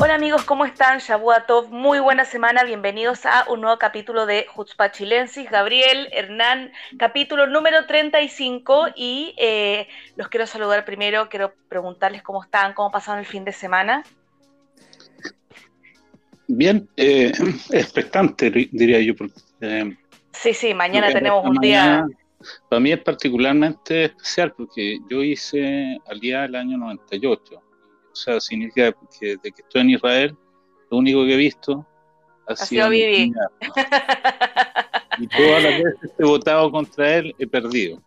Hola amigos, ¿cómo están? Shabuatov, muy buena semana, bienvenidos a un nuevo capítulo de Jutzpa Chilensis, Gabriel, Hernán, capítulo número 35 y eh, los quiero saludar primero, quiero preguntarles cómo están, cómo pasaron el fin de semana. Bien, eh, expectante diría yo. Eh, sí, sí, mañana tenemos un día... Para mí es particularmente especial porque yo hice al día del año 98 o sea, significa que desde que estoy en Israel, lo único que he visto ha, sido vivir. Y todas las veces que he votado contra él, he perdido.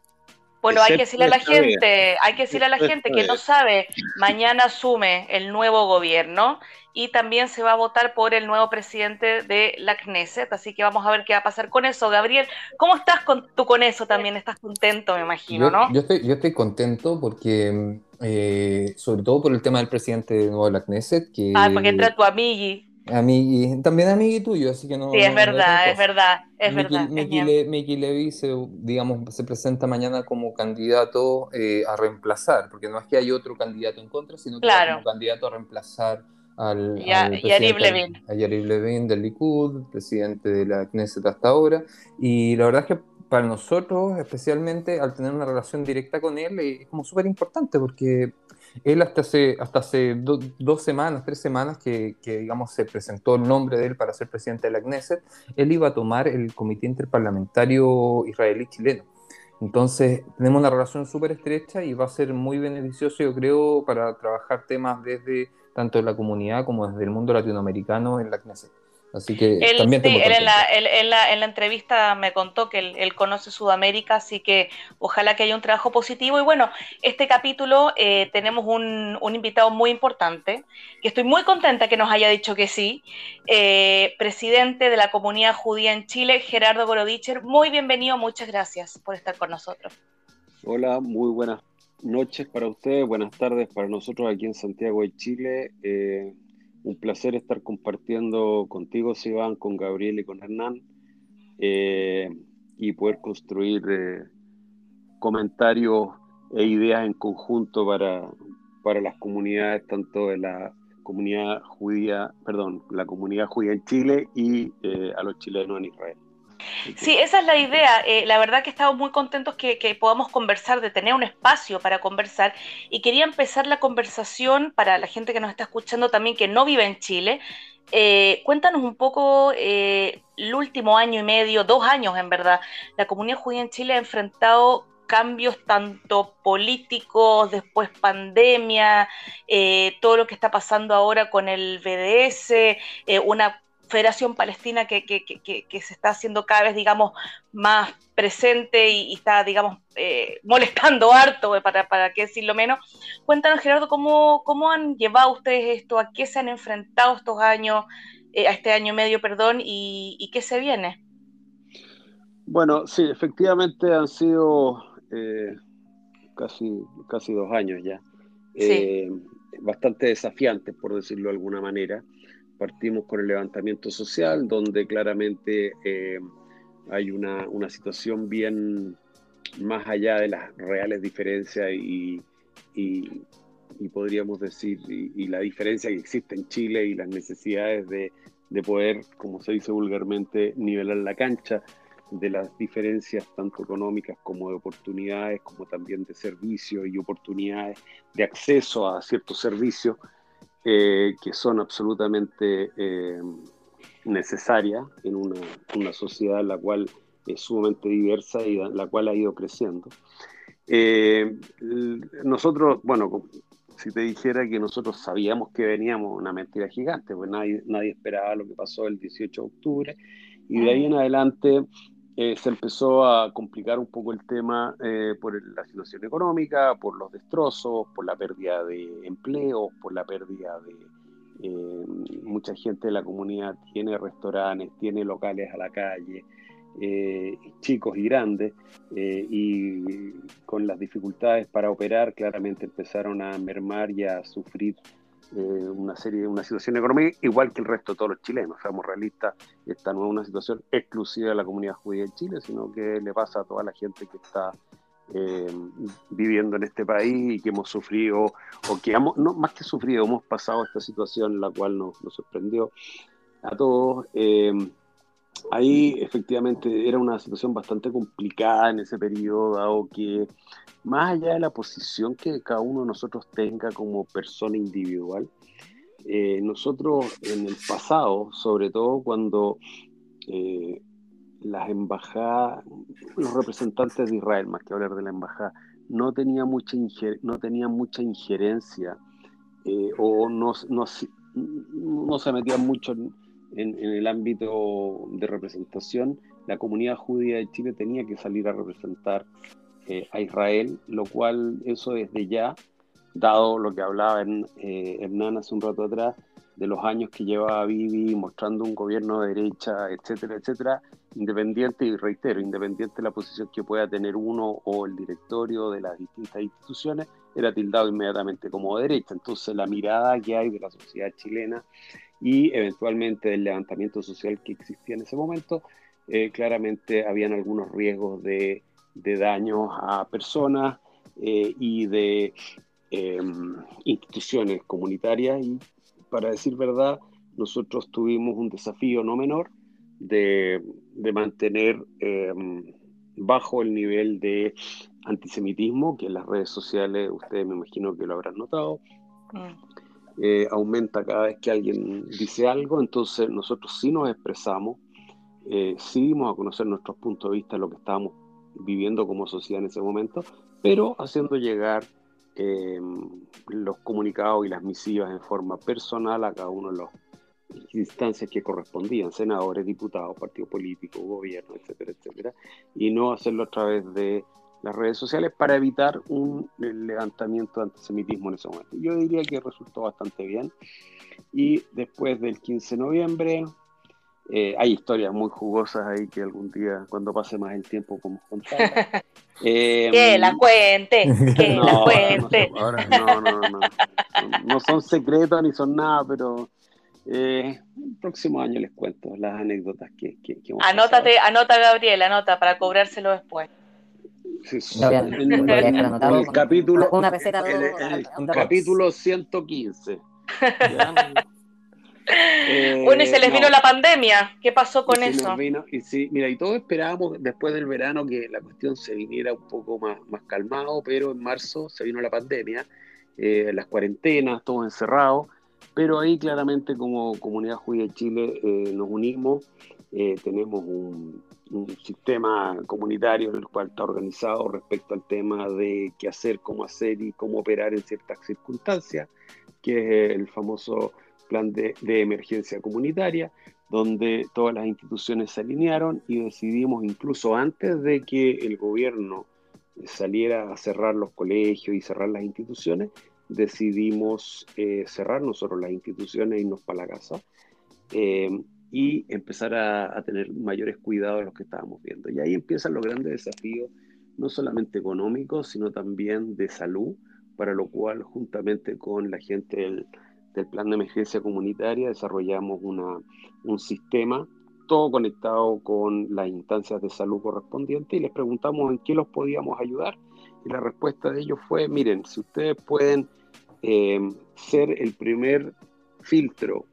Bueno, hay que decirle a la gente, hay que decirle a la gente que no sabe, mañana asume el nuevo gobierno y también se va a votar por el nuevo presidente de la Knesset, así que vamos a ver qué va a pasar con eso. Gabriel, ¿cómo estás con, tú con eso también? ¿Estás contento, me imagino, no? Yo estoy, yo estoy contento porque, eh, sobre todo por el tema del presidente de nuevo de la Knesset, que... Ah, porque entra tu amigui. Amigui, también amigui tuyo, así que no... Sí, es verdad, es verdad, es verdad. Mickey, Levy se, digamos, se presenta mañana como candidato eh, a reemplazar, porque no es que hay otro candidato en contra, sino que como candidato a reemplazar al, y a, Yariv Levin. A Yariv Levin del Likud, presidente de la Knesset hasta ahora. Y la verdad es que para nosotros, especialmente al tener una relación directa con él, es como súper importante porque él hasta hace, hasta hace dos semanas, tres semanas que, que, digamos, se presentó el nombre de él para ser presidente de la Knesset, él iba a tomar el Comité Interparlamentario Israelí-Chileno. Entonces, tenemos una relación súper estrecha y va a ser muy beneficioso, yo creo, para trabajar temas desde tanto la comunidad como desde el mundo latinoamericano en la Knesset. Así que también sí, él en, la, en, la, en, la, entrevista me contó que él, conoce Sudamérica, así que ojalá que haya un trabajo positivo. Y bueno, este capítulo eh, tenemos un, un, invitado muy importante, que estoy muy contenta que nos haya dicho que sí, eh, presidente de la comunidad judía en Chile, Gerardo Gorodicher. Muy bienvenido, muchas gracias por estar con nosotros. Hola, muy buenas noches para ustedes, buenas tardes para nosotros aquí en Santiago de Chile. Eh, un placer estar compartiendo contigo, Sivan, con Gabriel y con Hernán, eh, y poder construir eh, comentarios e ideas en conjunto para, para las comunidades, tanto de la comunidad judía, perdón, la comunidad judía en Chile y a los chilenos en Israel. Sí, esa es la idea. Eh, la verdad que estamos muy contentos que, podamos conversar, de tener un espacio para conversar. Y quería empezar la conversación para la gente que nos está escuchando también que no vive en Chile. Eh, cuéntanos un poco eh, el último año y medio, dos años en verdad. La comunidad judía en Chile ha enfrentado cambios tanto políticos, después pandemia, todo lo que está pasando ahora con el BDS, una Federación Palestina que, se está haciendo cada vez, digamos, más presente y, está, digamos, eh, molestando harto, eh, para, para qué decirlo menos. Cuéntanos, Gerardo, ¿cómo, ¿cómo han llevado ustedes esto? ¿A qué se han enfrentado estos años, eh, a este año medio, perdón, y, qué se viene? Bueno, sí, efectivamente han sido casi, casi dos años ya. bastante desafiantes, por decirlo de alguna manera partimos con el levantamiento social, donde claramente eh, hay una, situación bien más allá de las reales diferencias y, podríamos decir, y, la diferencia que existe en Chile y las necesidades de, de poder, como se dice vulgarmente, nivelar la cancha de las diferencias tanto económicas como de oportunidades, como también de servicios y oportunidades de acceso a ciertos servicios. Eh, que son absolutamente eh, necesarias en una, sociedad la cual es sumamente diversa y la cual ha ido creciendo. Eh, nosotros, bueno, si te dijera que nosotros sabíamos que veníamos una mentira gigante, pues nadie, nadie esperaba lo que pasó el 18 de octubre, y de ahí en adelante eh, se empezó a complicar un poco el tema eh, por la situación económica, por los destrozos, por la pérdida de empleo, por la pérdida de... Eh, mucha gente de la comunidad tiene restaurantes, tiene locales a la calle, chicos y grandes, y con las dificultades para operar, claramente empezaron a mermar y a sufrir eh, una serie, una situación económica igual que el resto de todos los chilenos. Seamos realistas, esta no es una situación exclusiva de la comunidad judía de Chile, sino que le pasa a toda la gente que está viviendo en este país y que hemos sufrido, o que hemos, no, más que sufrido, hemos pasado esta situación, la cual nos, nos sorprendió a todos. Ahí efectivamente era una situación bastante complicada en ese periodo, dado que más allá de la posición que cada uno de nosotros tenga como persona individual, eh, nosotros en el pasado, sobre todo cuando eh, las embajadas, los representantes de Israel, más que hablar de la embajada, no tenían mucha, no tenía mucha injerencia eh, o no, no, no, se metían mucho en, en, el ámbito de representación, la comunidad judía de Chile tenía que salir a representar eh, a Israel, lo cual eso desde ya, dado lo que hablaba en, eh, Hernán hace un rato atrás, de los años que llevaba Bibi mostrando un gobierno de derecha, etcétera, etcétera, independiente, y reitero, independiente de la posición que pueda tener uno o el directorio de las distintas instituciones, era tildado inmediatamente como derecha. Entonces la mirada que hay de la sociedad chilena y eventualmente del levantamiento social que existía en ese momento, eh, claramente habían algunos riesgos de, de daños a personas eh, y de em, instituciones comunitarias y para decir verdad, nosotros tuvimos un desafío no menor de, de mantener em, bajo el nivel de antisemitismo que en las redes sociales ustedes me imagino que lo habrán notado. Mm. Eh, aumenta cada vez que alguien dice algo, entonces nosotros sí nos expresamos, eh, sí dimos a conocer nuestros puntos de vista, lo que estábamos viviendo como sociedad en ese momento, pero haciendo llegar em, los comunicados y las misivas en forma personal a cada uno de las instancias que correspondían, senadores, diputados, partidos políticos, gobierno, etcétera, etcétera, y no hacerlo a través de las redes sociales para evitar un levantamiento de antisemitismo en ese momento. Yo diría que resultó bastante bien. Y después del 15 de noviembre, eh, hay historias muy jugosas ahí que algún día, cuando pase más el tiempo, podemos contar. Eh, que la cuente, que la cuente. No, no, no, no, son secretos ni son nada, pero eh, el próximo año les cuento las anécdotas que, que, Anótate, anota Gabriel, anota para cobrárselo después el, capítulo, una capítulo 115. bueno, y se les vino la pandemia. ¿Qué pasó con eso? y sí, mira, y todos esperábamos después del verano que la cuestión se viniera un poco más, más calmado, pero en marzo se vino la pandemia, eh, las cuarentenas, todos encerrados. Pero ahí claramente como Comunidad Judía de Chile eh, nos unimos, eh, tenemos un, un sistema comunitario en el cual está organizado respecto al tema de qué hacer, cómo hacer y cómo operar en ciertas circunstancias, que es el famoso plan de, emergencia comunitaria, donde todas las instituciones se alinearon y decidimos incluso antes de que el gobierno saliera a cerrar los colegios y cerrar las instituciones, decidimos eh, cerrar nosotros las instituciones y irnos para la casa. Eh, y empezar a, tener mayores cuidados de los que estábamos viendo. Y ahí empiezan los grandes desafíos, no solamente económicos, sino también de salud, para lo cual juntamente con la gente del, plan de emergencia comunitaria desarrollamos una, un sistema todo conectado con las instancias de salud correspondientes y les preguntamos en qué los podíamos ayudar y la respuesta de ellos fue, miren, si ustedes pueden eh, ser el primer filtro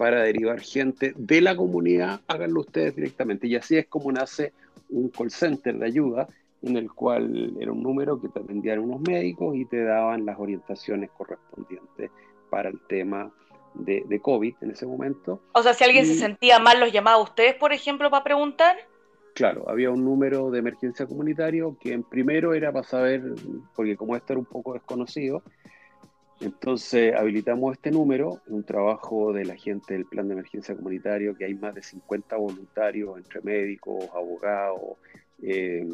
para derivar gente de la comunidad, háganlo ustedes directamente. Y así es como nace un call center de ayuda en el cual era un número que te atendían unos médicos y te daban las orientaciones correspondientes para el tema de, de COVID en ese momento. O sea, si alguien se sentía mal, ¿los llamaba a ustedes, por ejemplo, para preguntar? Claro, había un número de emergencia comunitario que en primero era para saber, porque como esto era un poco desconocido, entonces habilitamos este número, un trabajo de la gente del Plan de Emergencia Comunitario, que hay más de 50 voluntarios entre médicos, abogados, eh,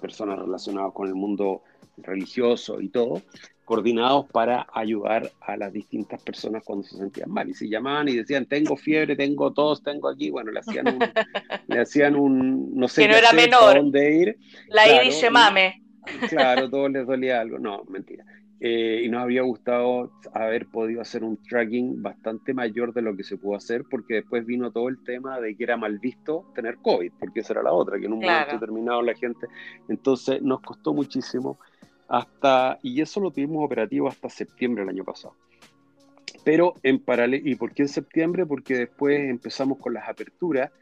personas relacionadas con el mundo religioso y todo, coordinados para ayudar a las distintas personas cuando se sentían mal. Y si llamaban y decían, tengo fiebre, tengo tos, tengo aquí, bueno, le hacían un, le hacían un no sé que no era menor. dónde ir. La claro, mame. Claro, todos les dolía algo. No, mentira. Eh, y nos había gustado haber podido hacer un tracking bastante mayor de lo que se pudo hacer, porque después vino todo el tema de que era mal visto tener COVID, porque esa era la otra, que en un momento determinado la gente. Entonces nos costó muchísimo hasta, y eso lo tuvimos operativo hasta septiembre del año pasado. Pero en paralelo, ¿y por qué en septiembre? Porque después empezamos con las aperturas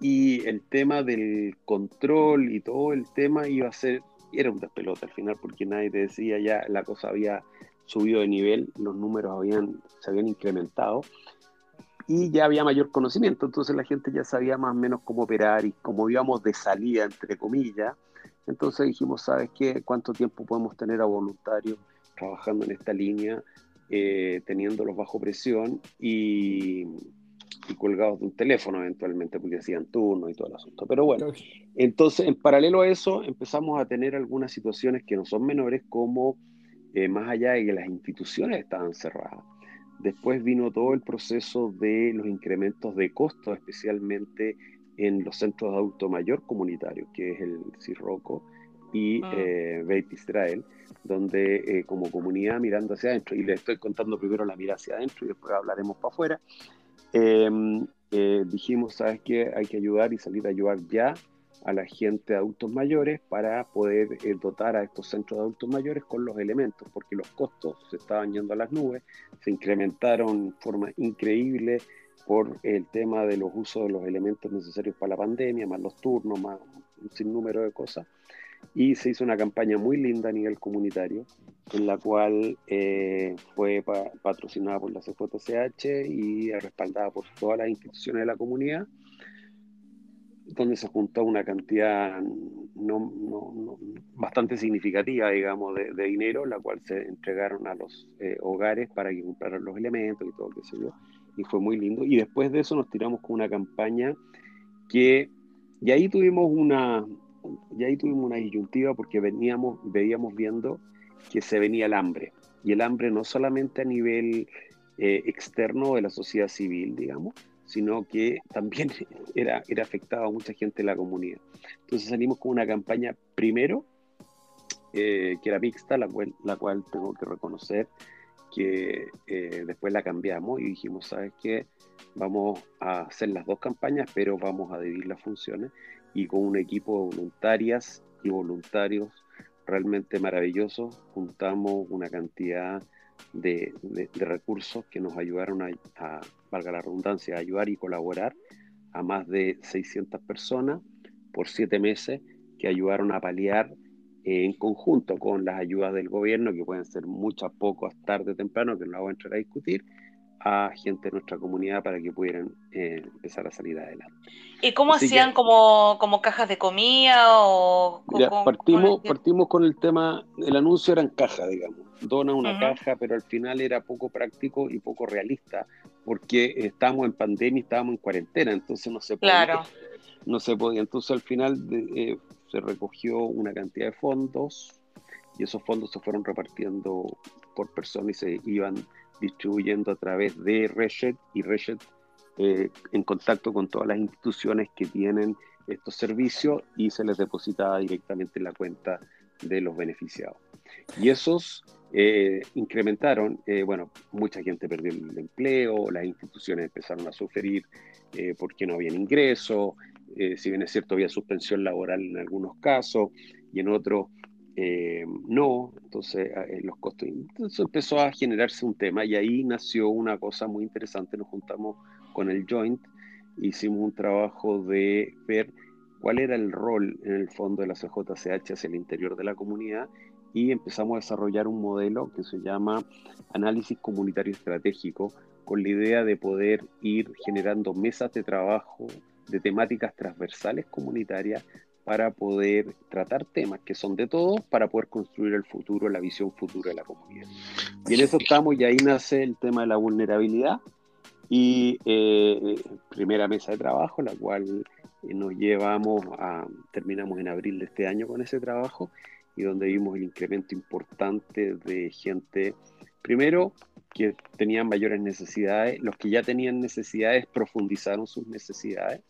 y el tema del control y todo el tema iba a ser era un despelote al final porque nadie te decía ya la cosa había subido de nivel, los números habían, se habían incrementado y ya había mayor conocimiento, entonces la gente ya sabía más o menos cómo operar y cómo íbamos de salida, entre comillas. Entonces dijimos, ¿sabes qué? ¿Cuánto tiempo podemos tener a voluntarios trabajando en esta línea, eh, teniéndolos bajo presión y, y colgados de un teléfono eventualmente porque hacían turno y todo el asunto. Pero bueno, entonces en paralelo a eso empezamos a tener algunas situaciones que no son menores como eh, más allá de que las instituciones estaban cerradas. Después vino todo el proceso de los incrementos de costos, especialmente en los centros de adulto mayor comunitarios, que es el CIRROCO y mm. eh, Beit Israel, donde eh, como comunidad mirando hacia adentro, y le estoy contando primero la mirada hacia adentro y después hablaremos para afuera, Em, eh, dijimos, ¿sabes qué? Hay que ayudar y salir a ayudar ya a la gente de adultos mayores para poder eh, dotar a estos centros de adultos mayores con los elementos, porque los costos se estaban yendo a las nubes, se incrementaron de forma increíble por el tema de los usos de los elementos necesarios para la pandemia, más los turnos, más un sinnúmero de cosas y se hizo una campaña muy linda a nivel comunitario, en la cual eh, fue patrocinada por la CJCH y respaldada por todas las instituciones de la comunidad, donde se juntó una cantidad no, no, bastante significativa, digamos, de, dinero, la cual se entregaron a los eh, hogares para que compraran los elementos y todo, qué sé yo, y fue muy lindo. Y después de eso nos tiramos con una campaña que, y ahí tuvimos una, y ahí tuvimos una disyuntiva porque veníamos, veíamos viendo que se venía el hambre. Y el hambre no solamente a nivel eh, externo de la sociedad civil, digamos, sino que también era, era afectado a mucha gente de la comunidad. Entonces salimos con una campaña primero, eh, que era mixta, la cual, la cual tengo que reconocer que eh, después la cambiamos y dijimos, ¿sabes qué? Vamos a hacer las dos campañas, pero vamos a dividir las funciones y con un equipo de voluntarias y voluntarios realmente maravilloso, juntamos una cantidad de, recursos que nos ayudaron a, valga la redundancia, a ayudar y colaborar a más de 600 personas por siete meses que ayudaron a paliar en conjunto con las ayudas del gobierno, que pueden ser muchas, pocas, tarde, temprano, que no voy a entrar a discutir, a gente de nuestra comunidad para que pudieran eh, empezar a salir adelante. ¿Y cómo hacían como, como cajas de comida o partimos, con partimos con el tema, el anuncio era en caja, digamos, dona una caja, pero al final era poco práctico y poco realista, porque estábamos en pandemia y estábamos en cuarentena, entonces no se podía. Claro. No se podía. Entonces al final eh, se recogió una cantidad de fondos y esos fondos se fueron repartiendo por persona y se iban distribuyendo a través de Reshet y Reshet eh, en contacto con todas las instituciones que tienen estos servicios y se les depositaba directamente en la cuenta de los beneficiados. Y esos eh, incrementaron, eh, bueno, mucha gente perdió el empleo, las instituciones empezaron a sufrir porque no habían ingresos, si bien es cierto había suspensión laboral en algunos casos y en otros eh, no, entonces eh, los costos. Entonces empezó a generarse un tema y ahí nació una cosa muy interesante. Nos juntamos con el Joint, hicimos un trabajo de ver cuál era el rol en el fondo de la CJCH hacia el interior de la comunidad y empezamos a desarrollar un modelo que se llama análisis comunitario estratégico con la idea de poder ir generando mesas de trabajo de temáticas transversales comunitarias para poder tratar temas que son de todos para poder construir el futuro, la visión futura de la comunidad. Y en eso estamos y ahí nace el tema de la vulnerabilidad y eh, primera mesa de trabajo, la cual eh, nos llevamos a, terminamos en abril de este año con ese trabajo y donde vimos el incremento importante de gente, primero, que tenían mayores necesidades, los que ya tenían necesidades profundizaron sus necesidades,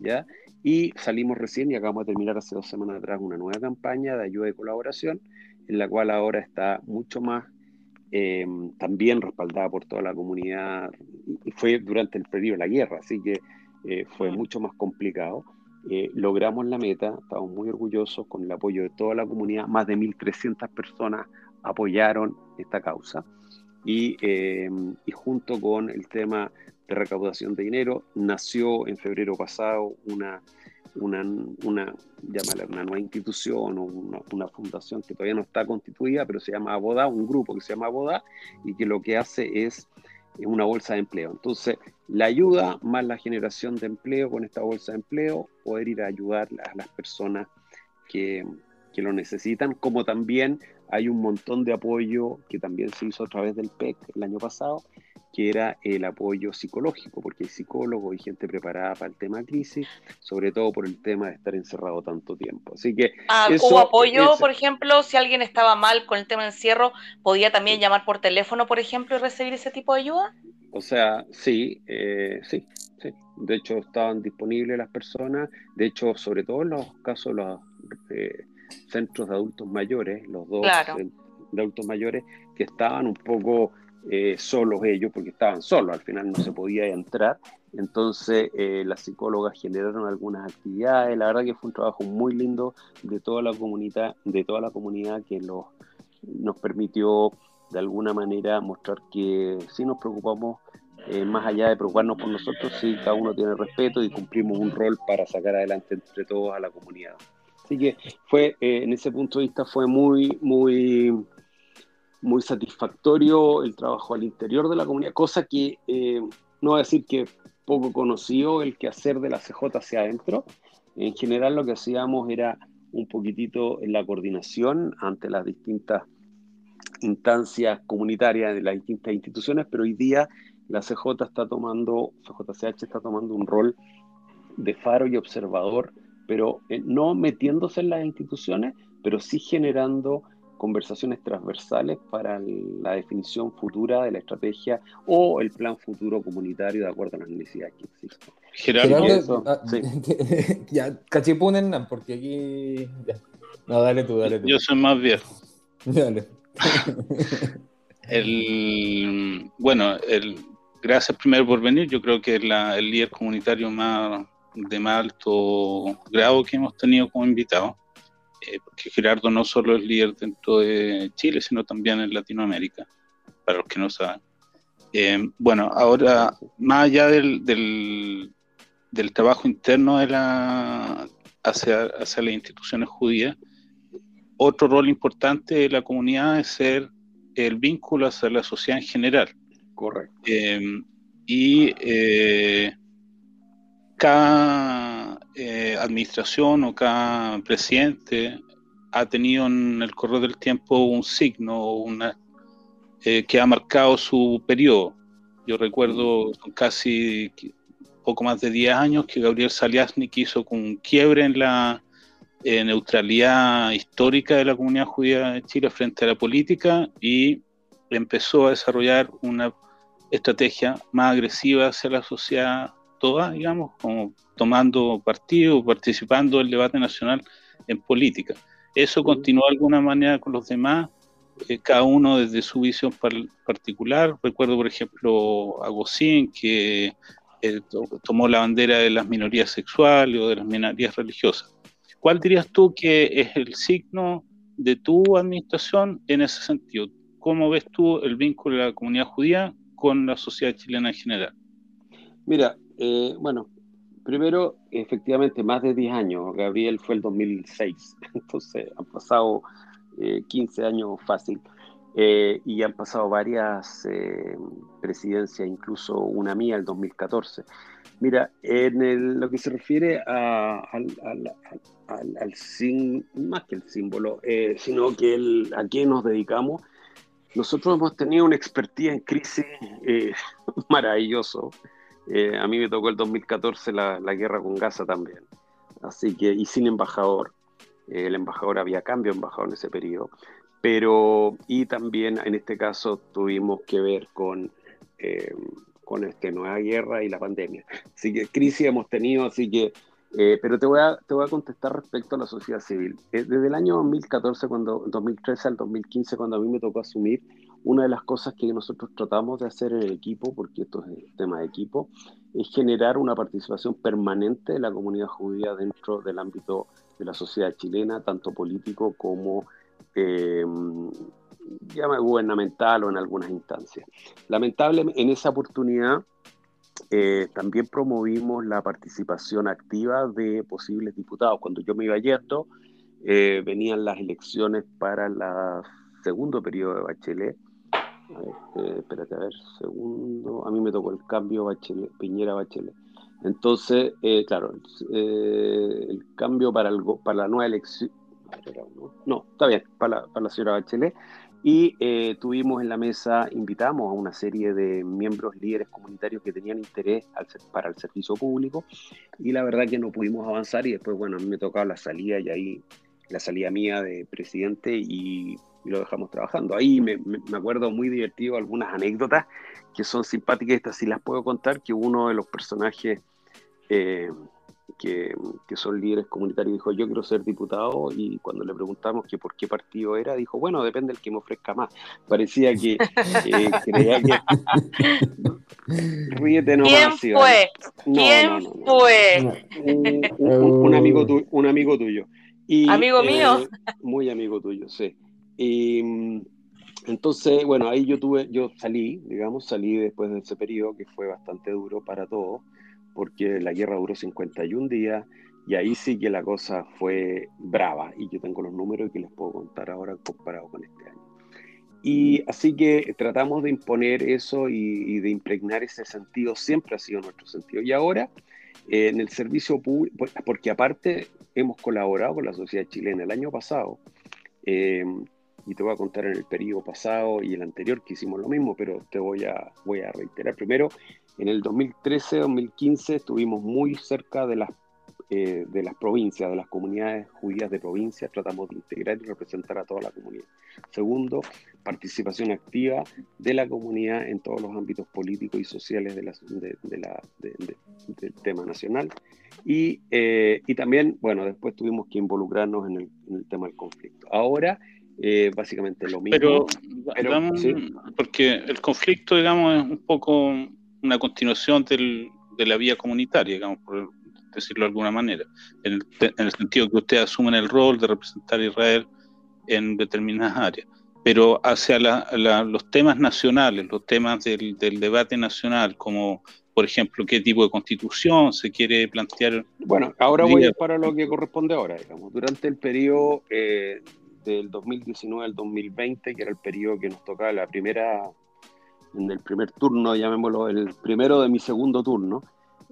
¿ya? Y salimos recién y acabamos de terminar hace dos semanas atrás una nueva campaña de ayuda y colaboración, en la cual ahora está mucho más eh, también respaldada por toda la comunidad, y fue durante el periodo de la guerra, así que eh, fue mucho más complicado. Eh, logramos la meta, estamos muy orgullosos con el apoyo de toda la comunidad, más de 1.300 personas apoyaron esta causa y, y junto con el tema de recaudación de dinero, nació en febrero pasado una una, una, una nueva institución o una, fundación que todavía no está constituida, pero se llama Aboda, un grupo que se llama Aboda y que lo que hace es una bolsa de empleo. Entonces, la ayuda más la generación de empleo con esta bolsa de empleo, poder ir a ayudar a las personas que, que lo necesitan, como también hay un montón de apoyo que también se hizo a través del PEC el año pasado, que era el apoyo psicológico, porque hay psicólogos y gente preparada para el tema crisis, sobre todo por el tema de estar encerrado tanto tiempo. Así que ah, hubo apoyo, por ejemplo, si alguien estaba mal con el tema de encierro, podía también llamar por teléfono, por ejemplo, y recibir ese tipo de ayuda. O sea, sí, eh, sí, sí. De hecho, estaban disponibles las personas. De hecho, sobre todo en los casos de los eh, centros de adultos mayores, los dos de adultos mayores, que estaban un poco eh, solos ellos, porque estaban solos, al final no se podía entrar. Entonces eh, las psicólogas generaron algunas actividades, la verdad que fue un trabajo muy lindo de toda la comunidad, de toda la comunidad que nos permitió de alguna manera mostrar que sí nos preocupamos, eh, más allá de preocuparnos por nosotros, sí cada uno tiene respeto y cumplimos un rol para sacar adelante entre todos a la comunidad. Así que fue, en ese punto de vista fue muy, muy muy satisfactorio el trabajo al interior de la comunidad, cosa que eh, no voy a decir que poco conocido el que hacer de la CJ hacia adentro. En general lo que hacíamos era un poquitito en la coordinación ante las distintas instancias comunitarias de las distintas instituciones, pero hoy día la CJ está tomando, CJCH está tomando un rol de faro y observador, pero eh, no metiéndose en las instituciones, pero sí generando conversaciones transversales para la definición futura de la estrategia o el plan futuro comunitario de acuerdo a las necesidades que existen. Gerardo, ah, ya, cachipunen, porque aquí... No, dale tú, dale tú. Yo soy más viejo. Dale. el, bueno, el, gracias primero por venir. Yo creo que es la, el líder comunitario más de más alto grado que hemos tenido como invitado. Eh, porque Gerardo no solo es líder dentro de Chile, sino también en Latinoamérica, para los que no saben. Eh, bueno, ahora, más allá del, del, trabajo interno de la, hacia, hacia las instituciones judías, otro rol importante de la comunidad es ser el vínculo hacia la sociedad en general. Correcto. Eh, y cada eh, administración o cada presidente ha tenido en el correr del tiempo un signo eh, que ha marcado su periodo. Yo recuerdo casi poco más de 10 años que Gabriel Saliasnik hizo un quiebre en la neutralidad histórica de la comunidad judía de Chile frente a la política y empezó a desarrollar una estrategia más agresiva hacia la sociedad toda, digamos, como tomando partido, participando en el debate nacional en política. Eso continuó de alguna manera con los demás, eh, cada uno desde su visión particular. Recuerdo, por ejemplo, a Gosín, que eh, tomó la bandera de las minorías sexuales o de las minorías religiosas. ¿Cuál dirías tú que es el signo de tu administración en ese sentido? ¿Cómo ves tú el vínculo de la comunidad judía con la sociedad chilena en general? Mira, eh, bueno, primero, efectivamente, más de 10 años. Gabriel fue el 2006, entonces han pasado 15 eh, años fácil. Eh, y han pasado varias presidencias, incluso una mía, el 2014. Mira, en lo que se refiere a, al, al, más que el símbolo, sino que a qué nos dedicamos, nosotros hemos tenido una expertise en crisis maravilloso. Eh, a mí me tocó el 2014 la, guerra con Gaza también. Así que, y sin embajador. el embajador había cambio embajador en ese periodo, pero y también en este caso tuvimos que ver con, eh, con esta nueva guerra y la pandemia. Así que crisis hemos tenido, así que, eh, pero te voy, a, te voy a contestar respecto a la sociedad civil. Eh, desde el año 2014, cuando, 2013 al 2015, cuando a mí me tocó asumir, una de las cosas que nosotros tratamos de hacer en el equipo, porque esto es el tema de equipo, es generar una participación permanente de la comunidad judía dentro del ámbito de la sociedad chilena, tanto político como eh, gubernamental o en algunas instancias. Lamentablemente, en esa oportunidad eh, también promovimos la participación activa de posibles diputados. Cuando yo me iba yendo, eh, venían las elecciones para el segundo periodo de Bachelet. Eh, espérate, a ver, segundo. A mí me tocó el cambio Bachelet, Piñera Bachelet. Entonces, claro, el cambio para, para la nueva elección, no, está bien, para la, señora Bachelet. Y eh, tuvimos en la mesa, invitamos a una serie de miembros líderes comunitarios que tenían interés para el servicio público y la verdad que no pudimos avanzar y después, bueno, a mí me tocaba la salida y ahí la salida mía de presidente y, lo dejamos trabajando. Ahí me, acuerdo muy divertido algunas anécdotas que son simpáticas, estas sí las puedo contar, que uno de los personajes... Eh, que, son líderes comunitarios, dijo, yo quiero ser diputado, y cuando le preguntamos que por qué partido era, dijo, bueno, depende del que me ofrezca más. Parecía que creía que... Ríete nomás. ¿Quién fue? ¿Quién fue? Un, amigo un amigo tuyo. Y, ¿Amigo mío? Eh, muy amigo tuyo, sí. Y mm, entonces, bueno, ahí yo tuve, yo salí, digamos, salí después de ese periodo que fue bastante duro para todos porque la guerra duró 51 días y ahí sí que la cosa fue brava y yo tengo los números que les puedo contar ahora comparado con este año. Y así que tratamos de imponer eso y, de impregnar ese sentido, siempre ha sido nuestro sentido. Y ahora, en el servicio público, pues, porque aparte hemos colaborado con la sociedad chilena el año pasado, eh, y te voy a contar en el periodo pasado y el anterior que hicimos lo mismo, pero te voy a, voy a reiterar. Primero, en el 2013-2015 estuvimos muy cerca de las, eh, de las provincias, de las comunidades judías de provincias, tratamos de integrar y representar a toda la comunidad. Segundo, participación activa de la comunidad en todos los ámbitos políticos y sociales de la, de, la, del tema nacional. Y, eh, y, también, bueno, después tuvimos que involucrarnos en el, en el tema del conflicto. Ahora, eh, básicamente lo mismo. Pero, porque el conflicto, digamos, es un poco una continuación del, de la vía comunitaria, digamos, por decirlo de alguna manera, en el, en el sentido que ustedes asumen el rol de representar a Israel en determinadas áreas. Pero hacia los temas nacionales, los temas del, del, debate nacional, como por ejemplo qué tipo de constitución se quiere plantear. Bueno, ahora voy a para lo que corresponde ahora, digamos. Durante el periodo eh, del 2019 al 2020, que era el periodo que nos tocaba la primera en el primer turno, llamémoslo el primero de mi segundo turno,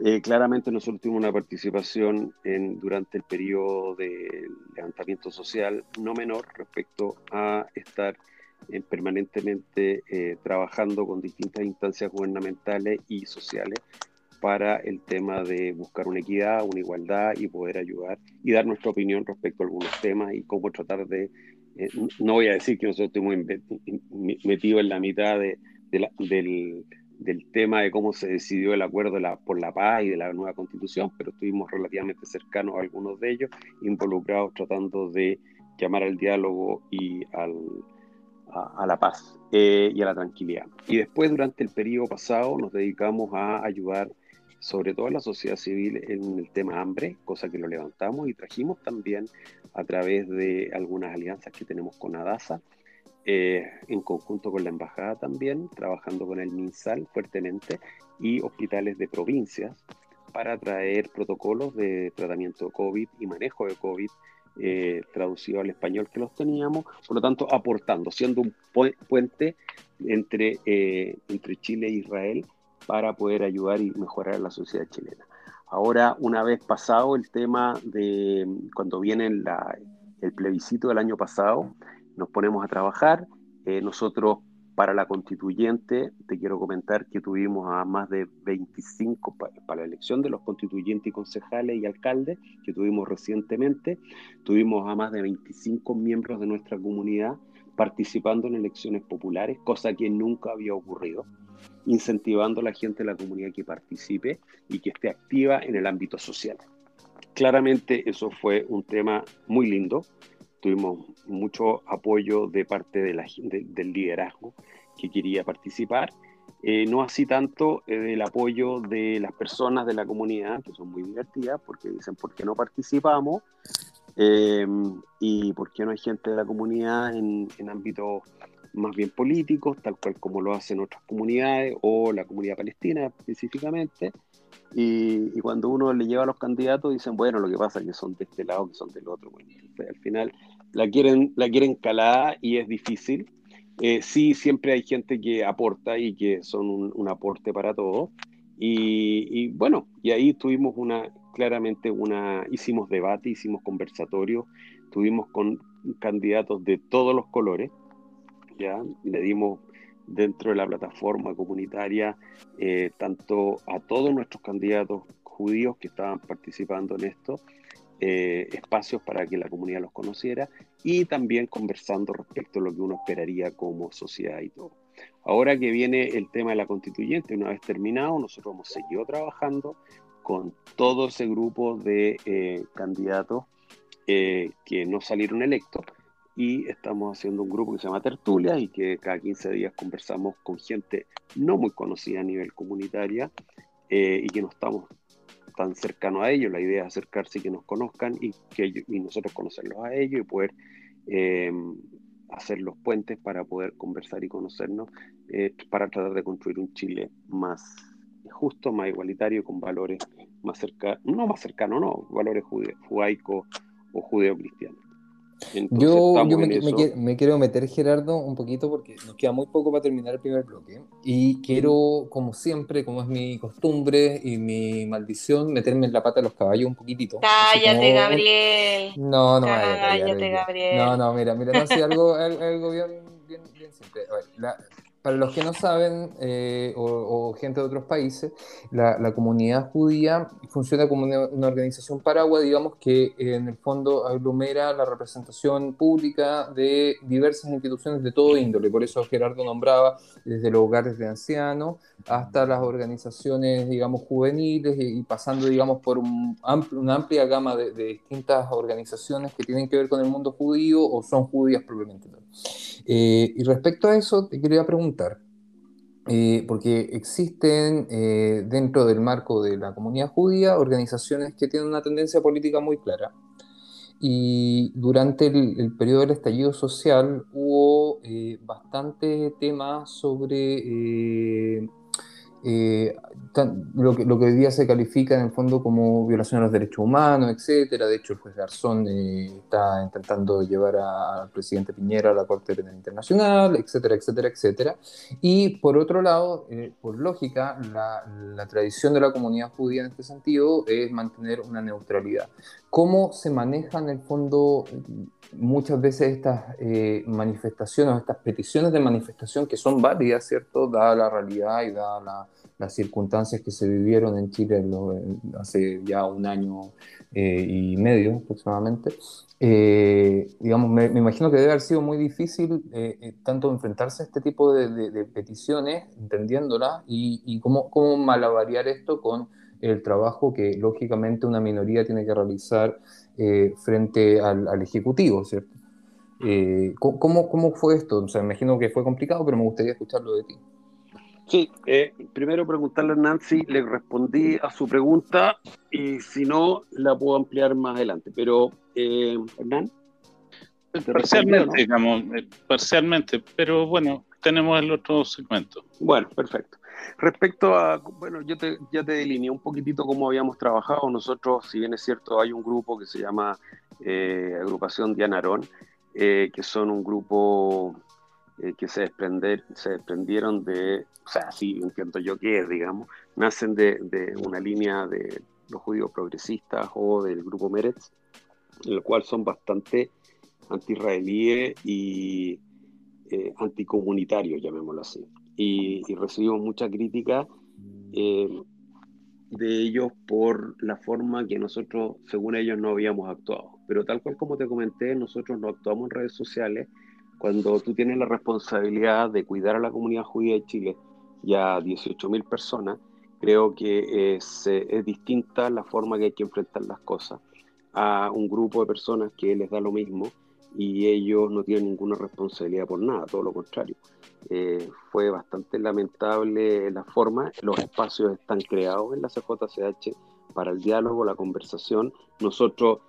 eh, claramente nosotros tuvimos una participación durante el periodo de levantamiento social no menor respecto a estar eh, permanentemente eh, trabajando con distintas instancias gubernamentales y sociales para el tema de buscar una equidad, una igualdad y poder ayudar y dar nuestra opinión respecto a algunos temas y cómo tratar de, no voy a decir que nosotros estemos metidos en la mitad de, del, del, tema de cómo se decidió el acuerdo por la paz y de la nueva constitución, pero estuvimos relativamente cercanos a algunos de ellos, involucrados tratando de llamar al diálogo y al, a, la paz eh, y a la tranquilidad. Y después, durante el periodo pasado, nos dedicamos a ayudar sobre todo a la sociedad civil en el tema hambre, cosa que lo levantamos y trajimos también a través de algunas alianzas que tenemos con ADASA, eh, en conjunto con la embajada también, trabajando con el MinSal fuertemente y hospitales de provincias para traer protocolos de tratamiento de COVID y manejo de COVID eh, traducido al español que los teníamos, por lo tanto aportando, siendo un puente entre, eh, entre Chile e Israel para poder ayudar y mejorar la sociedad chilena. Ahora, una vez pasado el tema de cuando viene el plebiscito del año pasado, nos ponemos a trabajar. Eh, nosotros Para la constituyente, te quiero comentar que tuvimos a más de 25 para la elección de los constituyentes y concejales y alcaldes que tuvimos recientemente. Tuvimos a más de 25 miembros de nuestra comunidad participando en elecciones populares, cosa que nunca había ocurrido, incentivando a la gente de la comunidad que participe y que esté activa en el ámbito social. Claramente eso fue un tema muy lindo, tuvimos mucho apoyo de parte de la, del liderazgo que quería participar, eh, no así tanto eh, del apoyo de las personas de la comunidad, que son muy divertidas, porque dicen, ¿por qué no participamos? Eh, y por qué no hay gente de la comunidad en, en ámbitos más bien políticos, tal cual como lo hacen otras comunidades o la comunidad palestina específicamente. Y, cuando uno le lleva a los candidatos, dicen, bueno, lo que pasa es que son de este lado, que son del otro. Bueno, al final la quieren, la quieren calada y es difícil. Eh, sí, siempre hay gente que aporta y que son un, aporte para todos. Y, bueno, y ahí tuvimos una, claramente una, hicimos debate, hicimos conversatorio, tuvimos con candidatos de todos los colores, ya, le dimos dentro de la plataforma comunitaria eh, tanto a todos nuestros candidatos judíos que estaban participando en esto, eh, espacios para que la comunidad los conociera y también conversando respecto a lo que uno esperaría como sociedad y todo. Ahora que viene el tema de la constituyente, una vez terminado, nosotros hemos seguido trabajando con todo ese grupo de eh, candidatos eh, que no salieron electos y estamos haciendo un grupo que se llama Tertulia y que cada 15 días conversamos con gente no muy conocida a nivel comunitaria y que no estamos tan cercano a ellos. La idea es acercarse y que nos conozcan y, que y nosotros conocerlos a ellos y poder eh, hacer los puentes para poder conversar y conocernos eh, para tratar de construir un Chile más justo, más igualitario, con valores más cercanos, no más cercanos, no, valores judaicos o judeo-cristianos yo, me, quiero meter, Gerardo, un poquito porque nos queda muy poco para terminar el primer bloque. Y quiero, como siempre, como es mi costumbre y mi maldición, meterme en la pata de los caballos un poquitito. Cállate, Gabriel. No, no, Cállate, Gabriel. No, no, mira, mira, no, sé, algo, algo bien, bien, bien simple. la, para los que no saben, eh, o, gente de otros países, la, comunidad judía funciona como una, organización paraguas, digamos, que en el fondo aglomera la representación pública de diversas instituciones de todo índole. Por eso Gerardo nombraba desde los hogares de ancianos hasta las organizaciones, digamos, juveniles y, pasando, digamos, por un una amplia gama de, distintas organizaciones que tienen que ver con el mundo judío o son judías probablemente. Eh, y respecto a eso, te quería preguntar, eh, porque existen eh, dentro del marco de la comunidad judía organizaciones que tienen una tendencia política muy clara. Y durante el, periodo del estallido social hubo bastante temas sobre eh, lo, que, lo que hoy día se califica en el fondo como violación a los derechos humanos, etcétera. De hecho, el juez Garzón eh, está intentando llevar al presidente Piñera a la Corte Penal Internacional, etcétera, etcétera, etcétera. Y por otro lado, eh, por lógica, la, la, tradición de la comunidad judía en este sentido es mantener una neutralidad. ¿Cómo se maneja en el fondo muchas veces estas manifestaciones, estas peticiones de manifestación que son válidas, ¿cierto? Dada la realidad y dada la las circunstancias que se vivieron en Chile hace ya un año eh, y medio aproximadamente. Eh, digamos, me, imagino que debe haber sido muy difícil eh, tanto enfrentarse a este tipo de, peticiones, entendiéndolas, y, y cómo, cómo malavariar esto con el trabajo que lógicamente una minoría tiene que realizar frente al, al, Ejecutivo, ¿cierto? ¿cómo, ¿Cómo fue esto? O sea, imagino que fue complicado, pero me gustaría escucharlo de ti. Sí, eh, primero preguntarle a Nancy, le respondí a su pregunta y si no, la puedo ampliar más adelante. Pero, eh, Hernán. Parcialmente, digamos, eh, parcialmente, pero bueno, tenemos el otro segmento. Bueno, perfecto. Respecto a, bueno, yo te, ya te delineé un poquitito cómo habíamos trabajado. Nosotros, si bien es cierto, hay un grupo que se llama eh, Agrupación Diana Arón, que son un grupo eh, que se, desprender, se desprendieron de, o sea, sí, entiendo yo que digamos, nacen de, de, una línea de los judíos progresistas o del grupo Meretz, en el cual son bastante anti-israelíes y, eh, anticomunitarios, llamémoslo así. Y, recibimos mucha crítica eh, de ellos por la forma que nosotros, según ellos, no habíamos actuado. Pero tal cual como te comenté, nosotros no actuamos en redes sociales. Cuando tú tienes la responsabilidad de cuidar a la comunidad judía de Chile, ya 18.000 personas, creo que es, es distinta la forma que hay que enfrentar las cosas a un grupo de personas que les da lo mismo y ellos no tienen ninguna responsabilidad por nada, todo lo contrario. Eh, fue bastante lamentable la forma, los espacios están creados en la CJCH para el diálogo, la conversación. Nosotros,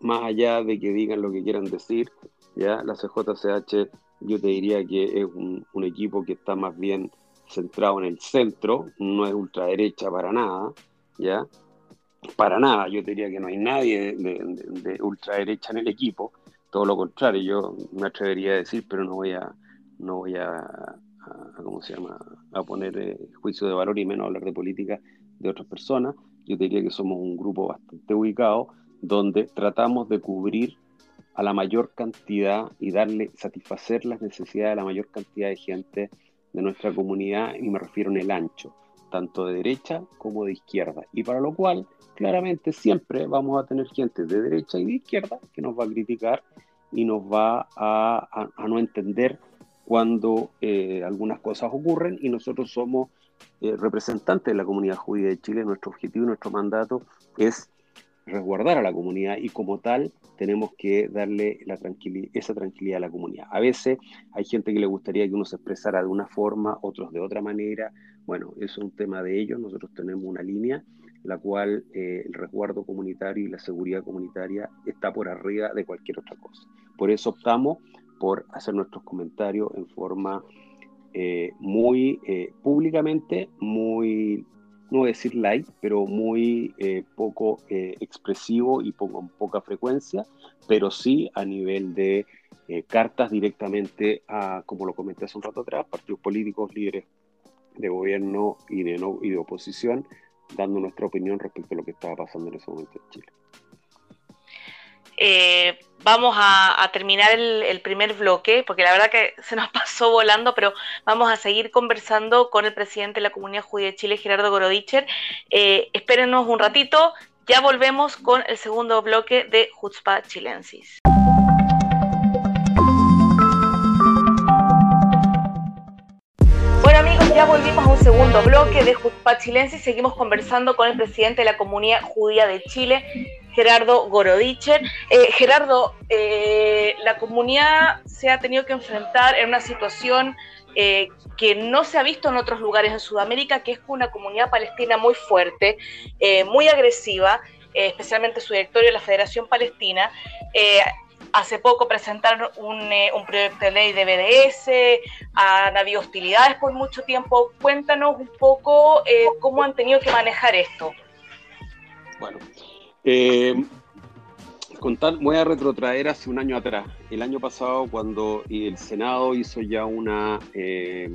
más allá de que digan lo que quieran decir, ya la CJCH yo te diría que es un, equipo que está más bien centrado en el centro, no es ultraderecha para nada, ¿ya? Para nada, yo te diría que no hay nadie de, de ultraderecha en el equipo, todo lo contrario, yo me atrevería a decir, pero no voy a, no voy a, ¿cómo se llama?, a poner eh, juicio de valor y menos hablar de política de otras personas. Yo diría que somos un grupo bastante ubicado donde tratamos de cubrir a la mayor cantidad y darle, satisfacer las necesidades de la mayor cantidad de gente de nuestra comunidad, y me refiero en el ancho, tanto de derecha como de izquierda. Y para lo cual, claramente, siempre vamos a tener gente de derecha y de izquierda que nos va a criticar y nos va a, a no entender cuando eh, algunas cosas ocurren y nosotros somos eh, representantes de la comunidad judía de Chile. Nuestro objetivo y nuestro mandato es resguardar a la comunidad y como tal tenemos que darle la esa tranquilidad a la comunidad. A veces hay gente que le gustaría que uno se expresara de una forma, otros de otra manera. Bueno, eso es un tema de ellos. Nosotros tenemos una línea la cual eh, el resguardo comunitario y la seguridad comunitaria está por arriba de cualquier otra cosa. Por eso optamos por hacer nuestros comentarios en forma eh, muy eh, públicamente, muy, no decir light, pero muy eh, poco expresivo y con poca frecuencia, pero sí a nivel de cartas directamente a, como lo comenté hace un rato atrás, partidos políticos, líderes de gobierno y de, y de oposición, dando nuestra opinión respecto a lo que estaba pasando en ese momento en Chile. Eh, vamos a, terminar el, primer bloque, porque la verdad que se nos pasó volando, pero vamos a seguir conversando con el presidente de la Comunidad Judía de Chile, Gerardo Gorodicher. Eh, espérenos un ratito, ya volvemos con el segundo bloque de Jutzpa Chilensis. Bueno amigos, ya volvimos a un segundo bloque de Jutzpa Chilensis. Seguimos conversando con el presidente de la Comunidad Judía de Chile, Gerardo Gorodicher. Eh, Gerardo, eh, la comunidad se ha tenido que enfrentar en una situación eh, que no se ha visto en otros lugares en Sudamérica, que es una comunidad palestina muy fuerte, muy agresiva, especialmente su directorio, la Federación Palestina. Hace poco presentaron un, un, proyecto de ley de BDS, han habido hostilidades por mucho tiempo. Cuéntanos un poco cómo han tenido que manejar esto. Bueno, eh, voy a retrotraer hace un año atrás, el año pasado cuando el Senado hizo ya una, eh,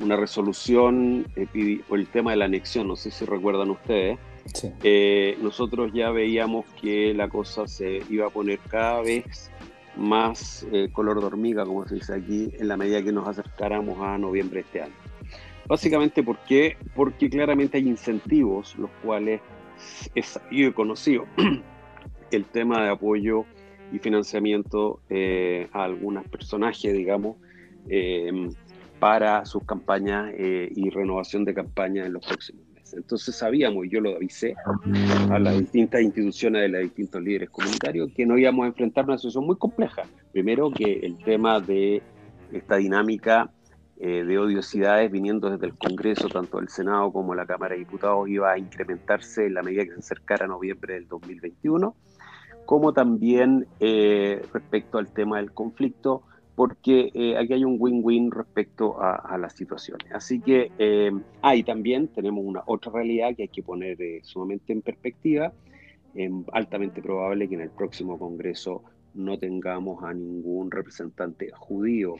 una resolución eh, por el tema de la anexión, no sé si recuerdan ustedes, nosotros ya veíamos que la cosa se iba a poner cada vez más color de hormiga, como se dice aquí, en la medida que nos acercáramos a noviembre de este año. Básicamente, ¿por qué? Porque claramente hay incentivos los cuales es sabido y conocido el tema de apoyo y financiamiento eh, a algunos personajes, digamos, eh, para sus campañas eh, y renovación de campañas en los próximos meses. Entonces sabíamos, y yo lo avisé a las distintas instituciones de los distintos líderes comunitarios, que no íbamos a enfrentar una situación muy compleja. Primero que el tema de esta dinámica eh, de odiosidades viniendo desde el Congreso, tanto del Senado como la Cámara de Diputados, iba a incrementarse en la medida que se acercara a noviembre del 2021, como también eh, respecto al tema del conflicto, porque eh, aquí hay un win-win respecto a, las situaciones. Así que, ahí también tenemos una otra realidad que hay que poner sumamente en perspectiva, altamente probable que en el próximo Congreso no tengamos a ningún representante judío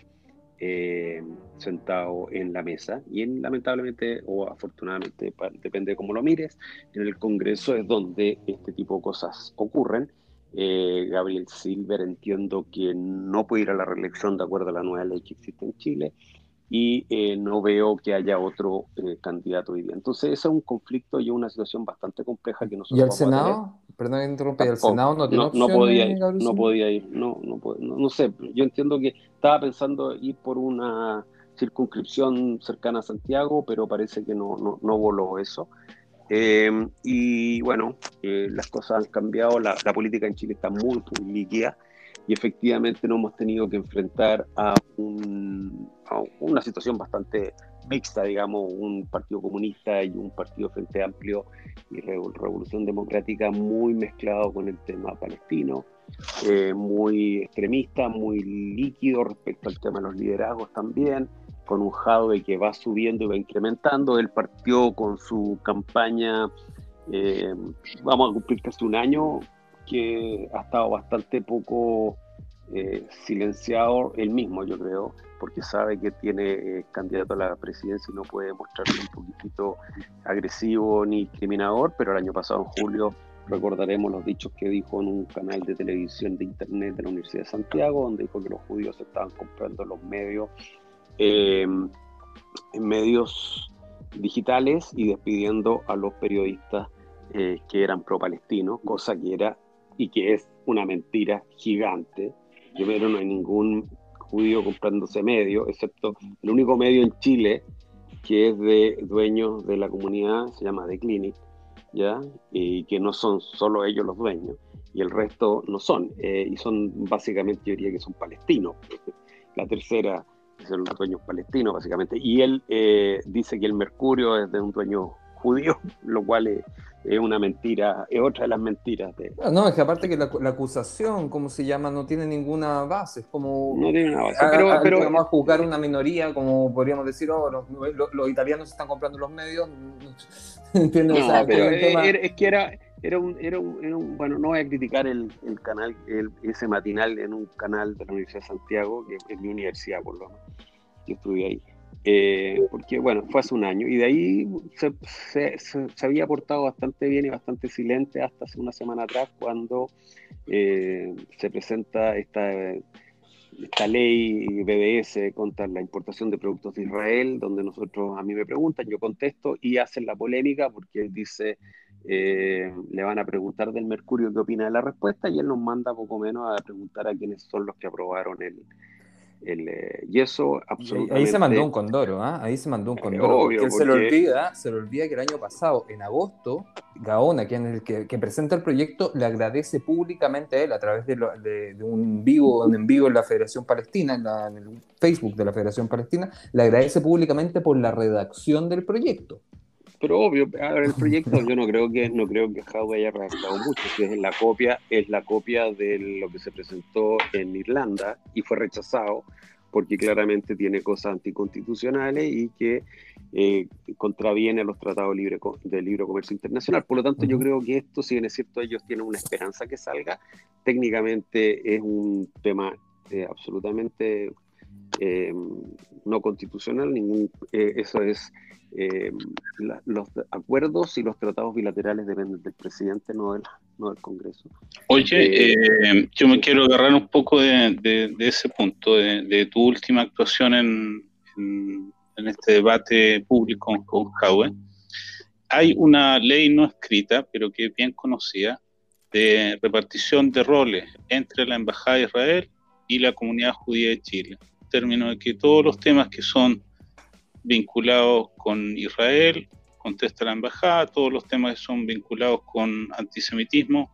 eh, sentado en la mesa y lamentablemente o afortunadamente, depende de cómo lo mires, en el Congreso es donde este tipo de cosas ocurren. Eh, Gabriel Silver entiendo que no puede ir a la reelección de acuerdo a la nueva ley que existe en Chile y eh, no veo que haya otro eh, candidato hoy día. Entonces, ese es un conflicto y una situación bastante compleja que nosotros ¿Y el Senado? Perdón, interrumpí, ¿el Senado no tiene no, no podía ir, no podía ir, no, no, no, no, sé, yo entiendo que estaba pensando ir por una circunscripción cercana a Santiago, pero parece que no, no, no voló eso. Eh, y bueno, eh, las cosas han cambiado, la, la, política en Chile está muy, muy líquida y efectivamente nos hemos tenido que enfrentar a, un, a, una situación bastante mixta, digamos, un partido comunista y un partido Frente Amplio y Revolución Democrática muy mezclado con el tema palestino, eh, muy extremista, muy líquido respecto al tema de los liderazgos también, con un Jadwe que va subiendo y va incrementando. Él partió con su campaña, eh, vamos a cumplir casi un año, que ha estado bastante poco eh, silenciado él mismo, yo creo, porque sabe que tiene eh, candidato a la presidencia y no puede mostrarse un poquitito agresivo ni discriminador, pero el año pasado, en julio, recordaremos los dichos que dijo en un canal de televisión de internet de la Universidad de Santiago, donde dijo que los judíos estaban comprando los medios eh, medios digitales y despidiendo a los periodistas eh, que eran pro-palestinos, cosa que era y que es una mentira gigante. Primero, no hay ningún judío comprándose medio, excepto el único medio en Chile que es de dueños de la comunidad, se llama The Clinic, ¿ya? Y que no son solo ellos los dueños, y el resto no son, eh, y son básicamente, yo diría que son palestinos. La tercera son los dueños palestinos, básicamente. Y él eh, dice que el mercurio es de un dueño judío, lo cual es, es, una mentira, es otra de las mentiras. De... No, es que aparte que la, la, acusación, ¿cómo se llama? No tiene ninguna base, es como... No tiene una base, a, pero... A, pero vamos a juzgar una minoría, como podríamos decir, oh, los, los, los italianos están comprando los medios, ¿entiendes? No, o sea, pero es, tema... es que era era un, era un, era un, bueno, no voy a criticar el, el canal, el, ese matinal en un canal de la Universidad de Santiago, que es mi universidad por lo menos, yo estuve ahí, eh, porque bueno, fue hace un año y de ahí se, se, se, había portado bastante bien y bastante silente hasta hace una semana atrás cuando eh, se presenta esta, esta ley BDS contra la importación de productos de Israel, donde nosotros, a mí me preguntan, yo contesto y hacen la polémica porque dice eh, le van a preguntar del Mercurio qué opina de la respuesta y él nos manda poco menos a preguntar a quiénes son los que aprobaron el, el eh, y eso absolutamente... Ahí se mandó un condoro, ¿eh? ahí se mandó un condoro. Obvio, porque... se, le olvida, se le olvida que el año pasado, en agosto, Gaona, quien es el que, que, presenta el proyecto, le agradece públicamente a él a través de, lo, de, de un vivo, un en vivo en la Federación Palestina, en, la, en el Facebook de la Federación Palestina, le agradece públicamente por la redacción del proyecto pero obvio, a ver, el proyecto yo no creo que no creo que Howe haya redactado mucho, si es la copia, es la copia de lo que se presentó en Irlanda y fue rechazado porque claramente tiene cosas anticonstitucionales y que eh, contraviene a los tratados libre, de libre comercio internacional. Por lo tanto, yo creo que esto, si bien es cierto, ellos tienen una esperanza que salga, técnicamente es un tema eh, absolutamente eh, no constitucional, ningún, eh, eso es eh, la, los acuerdos y los tratados bilaterales dependen del presidente, no del, no del Congreso. Oye, eh, yo me quiero agarrar un poco de, de, de ese punto, de, de, tu última actuación en, en, en este debate público con Jaue. Hay una ley no escrita, pero que es bien conocida, de repartición de roles entre la Embajada de Israel y la comunidad judía de Chile. En términos de que todos los temas que son vinculados con Israel, contesta la embajada, todos los temas que son vinculados con antisemitismo,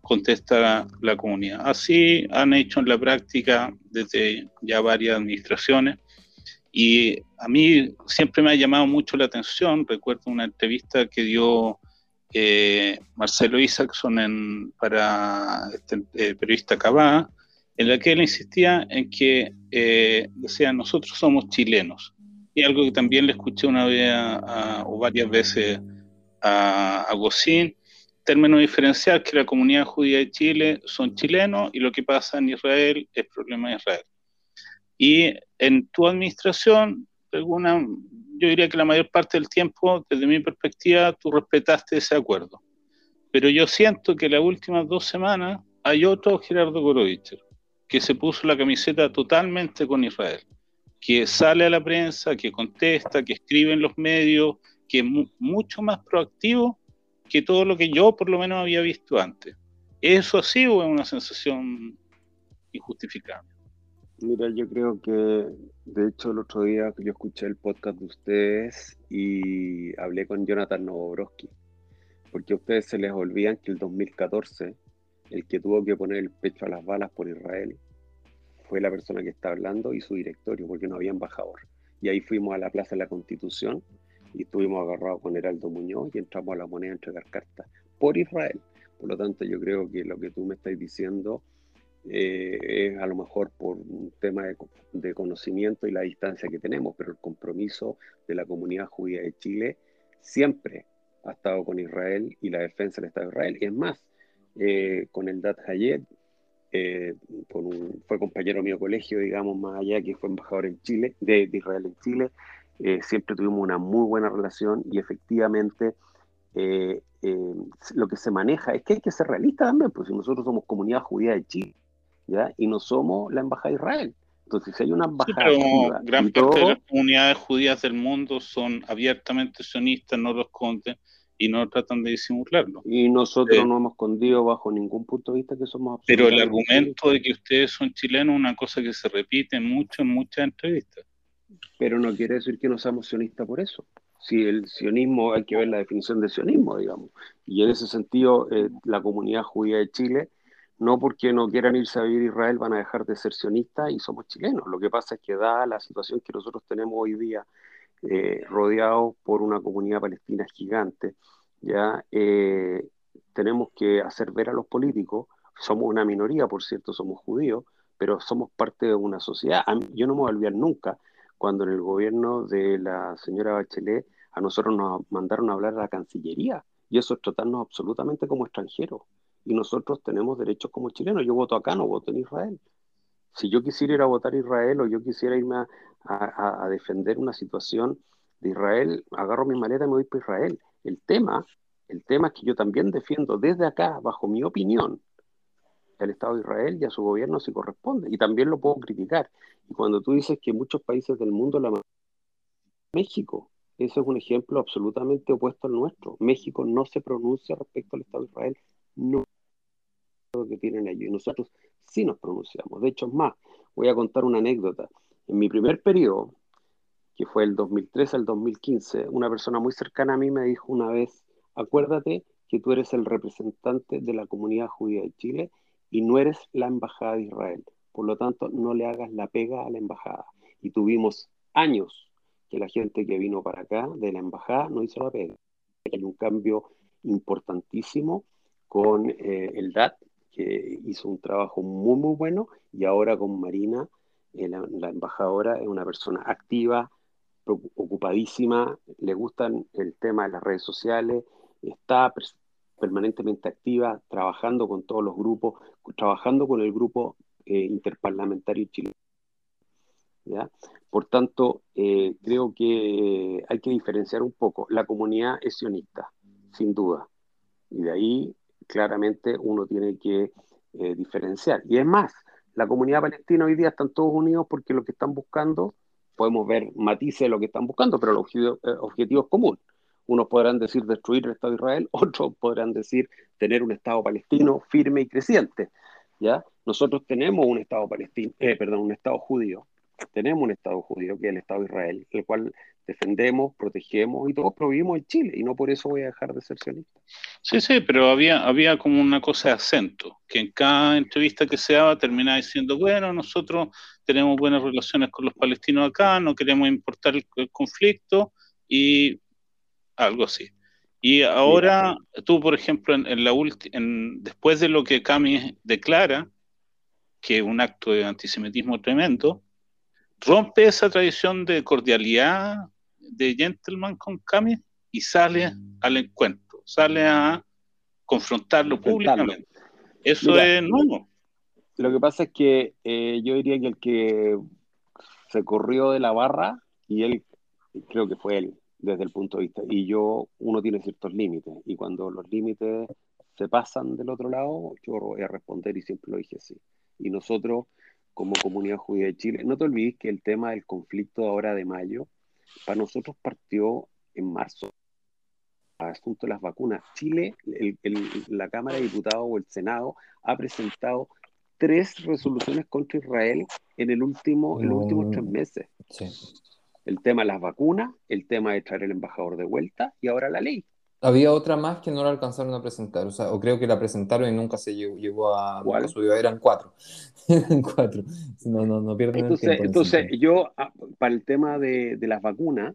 contesta la, la, comunidad. Así han hecho en la práctica desde ya varias administraciones y a mí siempre me ha llamado mucho la atención, recuerdo una entrevista que dio eh, Marcelo Isaacson para este eh, periodista Cabá, en la que él insistía en que eh, decía, nosotros somos chilenos, y algo que también le escuché una vez a, a, o varias veces a, a término diferencial que la comunidad judía de Chile son chilenos y lo que pasa en Israel es problema de Israel. Y en tu administración, alguna, yo diría que la mayor parte del tiempo, desde mi perspectiva, tú respetaste ese acuerdo. Pero yo siento que las últimas dos semanas hay otro Gerardo Gorovicher que se puso la camiseta totalmente con Israel, que sale a la prensa, que contesta, que escribe en los medios, que es mucho más proactivo que todo lo que yo por lo menos había visto antes. ¿Eso sí o es una sensación injustificable? Mira, yo creo que, de hecho, el otro día yo escuché el podcast de ustedes y hablé con Jonathan Novobrowski, porque a ustedes se les olvidan que el 2014 el que tuvo que poner el pecho a las balas por Israel fue la persona que está hablando y su directorio, porque no había embajador. Y ahí fuimos a la Plaza de la Constitución y estuvimos agarrados con Heraldo Muñoz y entramos a la moneda a entregar cartas por Israel. Por lo tanto, yo creo que lo que tú me estás diciendo eh, es a lo mejor por un tema de, de, conocimiento y la distancia que tenemos, pero el compromiso de la comunidad judía de Chile siempre ha estado con Israel y la defensa del Estado de Israel. Y es más, eh, con el Dat Hayet, eh, fue compañero mío de colegio, digamos, más allá que fue embajador en Chile, de, Israel en Chile. Eh, siempre tuvimos una muy buena relación y efectivamente lo que se maneja es que hay que ser realista también, porque si nosotros somos comunidad judía de Chile, ¿ya? Y no somos la embajada de Israel. Entonces, si hay una embajada. gran parte de las comunidades judías del mundo son abiertamente sionistas, no los esconden y no tratan de disimularlo. Y nosotros no hemos escondido bajo ningún punto de vista que somos Pero el argumento de que ustedes son chilenos es una cosa que se repite mucho en muchas entrevistas. Pero no quiere decir que no seamos sionistas por eso. Si el sionismo, hay que ver la definición de sionismo, digamos. Y en ese sentido, eh, la comunidad judía de Chile, no porque no quieran irse a vivir a Israel, van a dejar de ser sionistas y somos chilenos. Lo que pasa es que da la situación que nosotros tenemos hoy día eh, rodeados por una comunidad palestina gigante, ya eh, tenemos que hacer ver a los políticos, somos una minoría, por cierto, somos judíos, pero somos parte de una sociedad. Yo no me voy a olvidar nunca cuando en el gobierno de la señora Bachelet a nosotros nos mandaron a hablar a la Cancillería, y eso es tratarnos absolutamente como extranjeros. Y nosotros tenemos derechos como chilenos. Yo voto acá, no voto en Israel. Si yo quisiera ir a votar a Israel o yo quisiera irme a, a, defender una situación de Israel, agarro mi maleta y me voy para Israel. El tema, el tema es que yo también defiendo desde acá, bajo mi opinión, el Estado de Israel y a su gobierno si corresponde. Y también lo puedo criticar. Y cuando tú dices que muchos países del mundo, la México, ese es un ejemplo absolutamente opuesto al nuestro. México no se pronuncia respecto al Estado de Israel, no que tienen allí. Y nosotros sí nos pronunciamos. De hecho, es más, voy a contar una anécdota. En mi primer periodo, que fue el 2003 al 2015, una persona muy cercana a mí me dijo una vez, acuérdate que tú eres el representante de la comunidad judía de Chile y no eres la embajada de Israel. Por lo tanto, no le hagas la pega a la embajada. Y tuvimos años que la gente que vino para acá de la embajada no hizo la pega. Hay un cambio importantísimo con eh, el DAT, que hizo un trabajo muy, muy bueno, y ahora con Marina eh, la, embajadora es una persona activa, ocupadísima, le gustan el tema de las redes sociales, está permanentemente activa, trabajando con todos los grupos, trabajando con el grupo eh, interparlamentario chileno. Por tanto, eh, creo que hay que diferenciar un poco. La comunidad es sionista, sin duda. Y de ahí, claramente, uno tiene que diferenciar. Y es más, la comunidad palestina hoy día están todos unidos porque lo que están buscando, podemos ver matices de lo que están buscando, pero el eh, objetivo es común. Unos podrán decir destruir el Estado de Israel, otros podrán decir tener un Estado palestino firme y creciente. ¿ya? Nosotros tenemos un Estado palestino, eh, perdón, un Estado judío. Tenemos un Estado judío que es el Estado de Israel, el cual defendemos, protegemos y todos provivimos en Chile y no por eso voy a dejar de ser sionista. Sí, sí, pero había, había como una cosa de acento, que en cada entrevista que se daba terminaba diciendo, bueno, nosotros tenemos buenas relaciones con los palestinos acá, no queremos importar el, conflicto y algo así. Y ahora tú, por ejemplo, en, la en, después de lo que Cami declara, que es un acto de antisemitismo tremendo, rompe esa tradición de cordialidad, de gentleman con Cami y sale mm. al encuentro, sale a confrontarlo públicamente. Eso es nuevo. Lo que pasa es que eh, yo diría que el que se corrió de la barra, y él, creo que fue él, desde el punto de vista, y yo, uno tiene ciertos límites, y cuando los límites se pasan del otro lado, yo voy a responder y siempre lo dije así. Y nosotros, como comunidad judía de Chile, no te olvides que el tema del conflicto ahora de mayo, para nosotros partió en marzo, asunto de las vacunas. Chile, la Cámara de Diputados o el Senado ha presentado tres resoluciones contra Israel en el último, en los últimos tres mm, meses. El tema de las vacunas, el tema de traer el embajador de vuelta y ahora la ley. Había otra más que no la alcanzaron a presentar, o sea, o creo que la presentaron y nunca se llegó, a... ¿Cuál? Subió, eran cuatro. eran cuatro. No, no, no pierden entonces, el tiempo. Entonces, yo, ah, para el tema de, de las vacunas,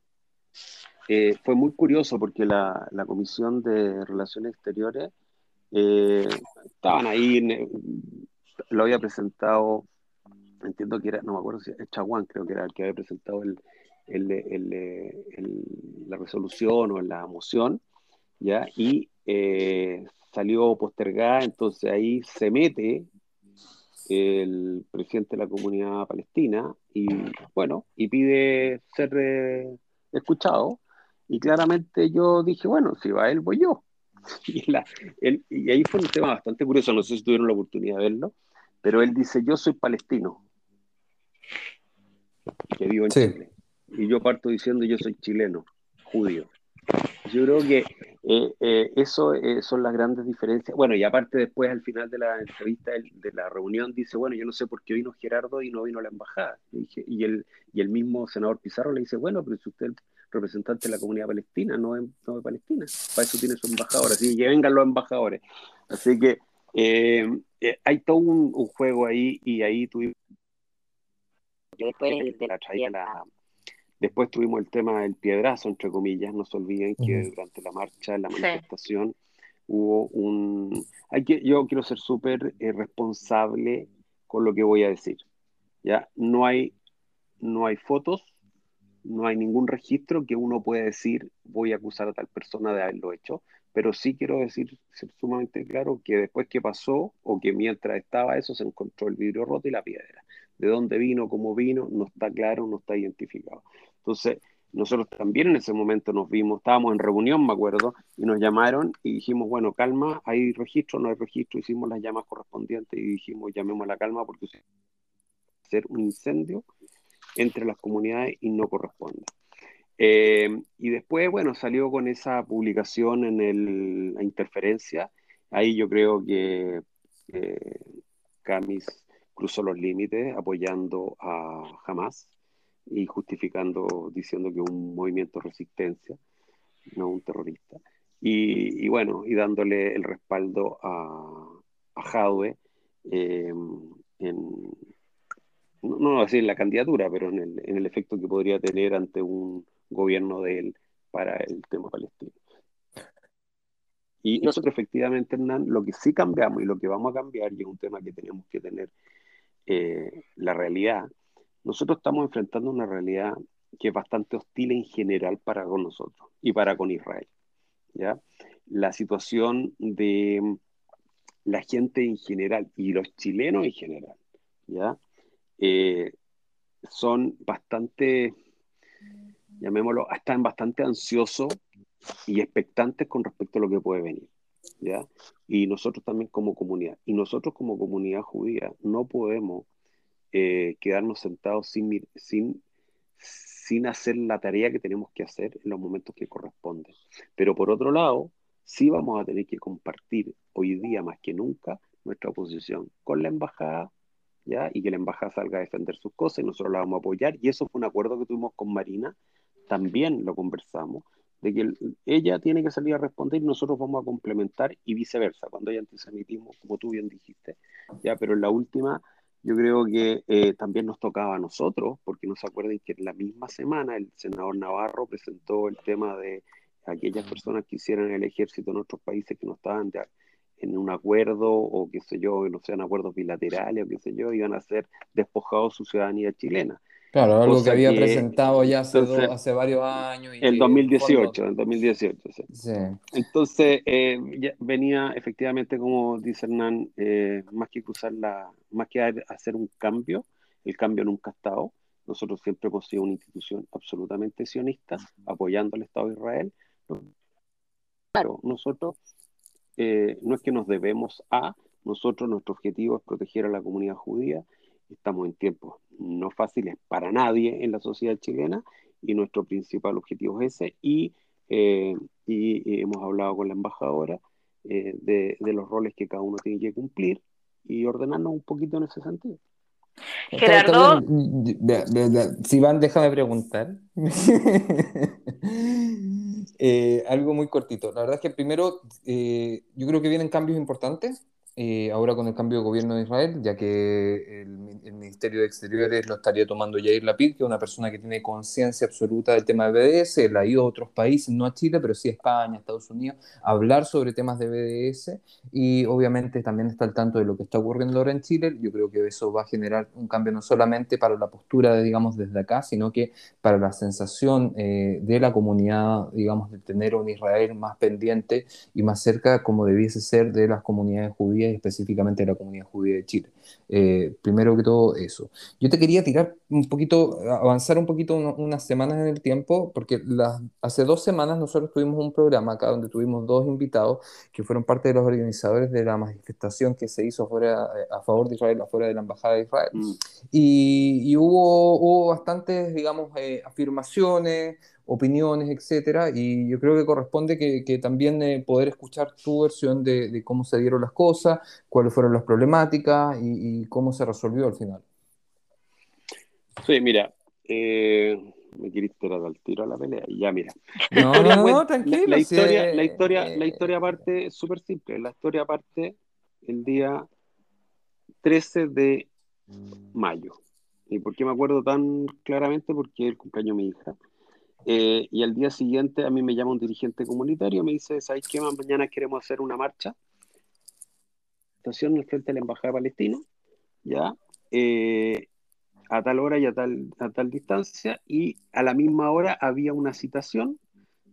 eh, fue muy curioso porque la, la, Comisión de Relaciones Exteriores eh, estaban ahí, lo había presentado, entiendo que era, no me acuerdo si es Chaguán, creo que era el que había presentado el, el, el, la resolución o la moción, ¿ya? Y eh, salió postergada, entonces ahí se mete el presidente de la comunidad palestina y bueno, y pide ser escuchado y claramente yo dije, bueno, si va él, voy yo. Y, la, y ahí fue un tema bastante curioso, no sé si tuvieron la oportunidad de verlo, pero él dice, yo soy palestino, que vivo en Chile. Y yo parto diciendo, yo soy chileno, judío. Yo creo que eh, eh, eso eh, son las grandes diferencias. Bueno, y aparte después al final de la entrevista, de la reunión, dice, bueno, yo no sé por qué vino Gerardo y no vino la embajada. Y, y, el, y el mismo senador Pizarro le dice, bueno, pero si usted representante de la comunidad palestina, no de, no de Palestina. Para eso tiene su embajador, así que vengan los embajadores. Así que hay todo un, juego ahí y ahí tuvimos... Después, de la, después tuvimos el tema del piedrazo, entre comillas, no se olviden que durante la marcha, la manifestación, hubo un... Hay que, yo quiero ser súper eh, responsable con lo que voy a decir. ¿ya? No, hay, no hay fotos, no hay ningún registro que uno pueda decir voy a acusar a tal persona de haberlo hecho, pero sí quiero decir ser sumamente claro que después que pasó o que mientras estaba eso se encontró el vidrio roto y la piedra. De dónde vino, cómo vino, no está claro, no está identificado. Entonces, nosotros también en ese momento nos vimos, estábamos en reunión, me acuerdo, y nos llamaron y dijimos, bueno, calma, hay registro, no hay registro, hicimos las llamas correspondientes y dijimos, llamemos a la calma porque ser un incendio entre las comunidades y no corresponde. Eh, y después, bueno, salió con esa publicación en el, la interferencia. Ahí yo creo que eh, Camis cruzó los límites apoyando a Hamas y justificando, diciendo que un movimiento de resistencia, no un terrorista. Y, bueno, y dándole el respaldo a, a Jadwe eh, en, no, no a decir la candidatura, pero en el, en el efecto que podría tener ante un gobierno de él para el tema palestino. Y nosotros efectivamente, Hernán, lo que sí cambiamos y lo que vamos a cambiar, y es un tema que tenemos que tener eh, la realidad, nosotros estamos enfrentando una realidad que es bastante hostil en general para con nosotros y para con Israel. ¿ya? La situación de la gente en general y los chilenos en general, ¿ya? Eh, son bastante, llamémoslo, están bastante ansiosos y expectantes con respecto a lo que puede venir. ¿ya? Y nosotros también como comunidad. Y nosotros como comunidad judía no podemos eh, quedarnos sentados sin, sin, sin hacer la tarea que tenemos que hacer en los momentos que corresponden. Pero por otro lado, sí vamos a tener que compartir hoy día más que nunca nuestra posición con la embajada, ¿ya? y que la embajada salga a defender sus cosas y nosotros la vamos a apoyar. Y eso fue un acuerdo que tuvimos con Marina, también lo conversamos, de que ella tiene que salir a responder y nosotros vamos a complementar y viceversa, cuando hay antisemitismo, como tú bien dijiste. ¿ya? Pero en la última, yo creo que eh, también nos tocaba a nosotros, porque no se acuerden que en la misma semana el senador Navarro presentó el tema de aquellas personas que hicieran el ejército en otros países que no estaban de, en un acuerdo o qué sé yo, no sean acuerdos bilaterales o qué sé yo, iban a ser despojados su ciudadanía chilena. Claro, algo que había presentado ya hace, hace varios años. En 2018, en 2018, sí. Entonces, eh, venía efectivamente, como dice Hernán, eh, más que cruzar la, más que hacer un cambio, el cambio nunca ha estado. Nosotros siempre hemos sido una institución absolutamente sionista, apoyando al Estado de Israel. Claro, nosotros eh, no es que nos debemos a, nosotros nuestro objetivo es proteger a la comunidad judía, estamos en tiempos no fáciles para nadie en la sociedad chilena y nuestro principal objetivo es ese y, eh, y, hemos hablado con la embajadora eh, de, de los roles que cada uno tiene que cumplir y ordenarnos un poquito en ese sentido. Gerardo. Si van, déjame preguntar. Eh, algo muy cortito. La verdad es que primero, eh, yo creo que vienen cambios importantes eh, ahora con el cambio de gobierno de Israel, ya que el, el, Ministerio de Exteriores lo estaría tomando Yair Lapid, que es una persona que tiene conciencia absoluta del tema de BDS, él ha ido a otros países, no a Chile, pero sí a España, Estados Unidos, a hablar sobre temas de BDS y obviamente también está al tanto de lo que está ocurriendo ahora en Chile. Yo creo que eso va a generar un cambio no solamente para la postura, de, digamos, desde acá, sino que para la sensación eh, de la comunidad, digamos, de tener un Israel más pendiente y más cerca como debiese ser de las comunidades judías y específicamente de la comunidad judía de Chile. Eh, primero que todo eso. Yo te quería tirar un poquito, avanzar un poquito unas semanas en el tiempo, porque las, hace dos semanas nosotros tuvimos un programa acá donde tuvimos dos invitados que fueron parte de los organizadores de la manifestación que se hizo fuera, a favor de Israel, afuera de la Embajada de Israel. Mm. Y, hubo, hubo bastantes, digamos, eh, afirmaciones, opiniones, etcétera, y yo creo que corresponde que, también eh, poder escuchar tu versión de, cómo se dieron las cosas, cuáles fueron las problemáticas y, cómo se resolvió al final. Sí, mira, eh, me queriste tirar al tiro a la pelea y ya, mira. No, no, no, tranquilo. La, historia, la historia, la historia parte es súper simple. La historia parte el día 13 de mayo. ¿Y por qué me acuerdo tan claramente? Porque el cumpleaños de mi hija. Eh, y al día siguiente a mí me llama un dirigente comunitario, me dice, ¿sabes qué? Mañana queremos hacer una marcha, estación en frente de la Embajada Palestina, ¿ya? Eh, a tal hora y a tal, a tal distancia, y a la misma hora había una citación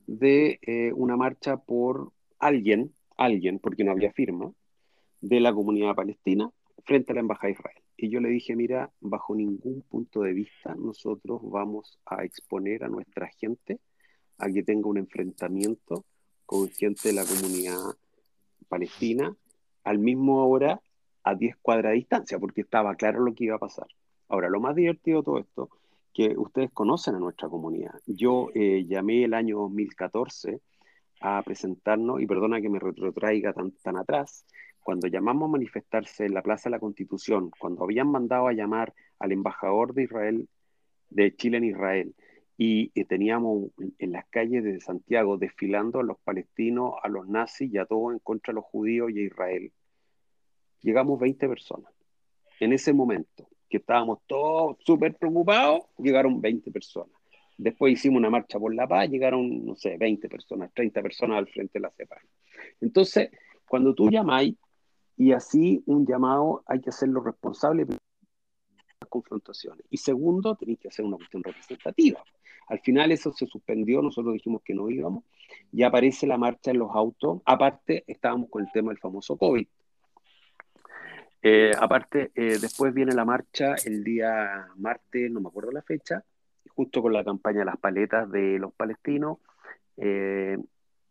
de eh, una marcha por alguien, alguien, porque no había firma, de la comunidad palestina frente a la Embajada de Israel. Y yo le dije, mira, bajo ningún punto de vista nosotros vamos a exponer a nuestra gente a que tenga un enfrentamiento con gente de la comunidad palestina al mismo hora a 10 cuadras de distancia, porque estaba claro lo que iba a pasar. Ahora, lo más divertido de todo esto, que ustedes conocen a nuestra comunidad. Yo eh, llamé el año 2014 a presentarnos, y perdona que me retrotraiga tan, tan atrás, cuando llamamos a manifestarse en la Plaza de la Constitución, cuando habían mandado a llamar al embajador de Israel, de Chile en Israel, y, teníamos en las calles de Santiago desfilando a los palestinos, a los nazis y a todos en contra de los judíos y a Israel, llegamos 20 personas. En ese momento, que estábamos todos súper preocupados, llegaron 20 personas. Después hicimos una marcha por la paz, llegaron, no sé, 20 personas, 30 personas al frente de la CEPAR. Entonces, cuando tú llamáis, y así un llamado hay que hacerlo responsable de las confrontaciones. Y segundo, tenéis que hacer una cuestión representativa. Al final eso se suspendió, nosotros dijimos que no íbamos, y aparece la marcha en los autos. Aparte, estábamos con el tema del famoso COVID. Eh, aparte, eh, después viene la marcha el día martes, no me acuerdo la fecha, justo con la campaña de las paletas de los palestinos. Eh,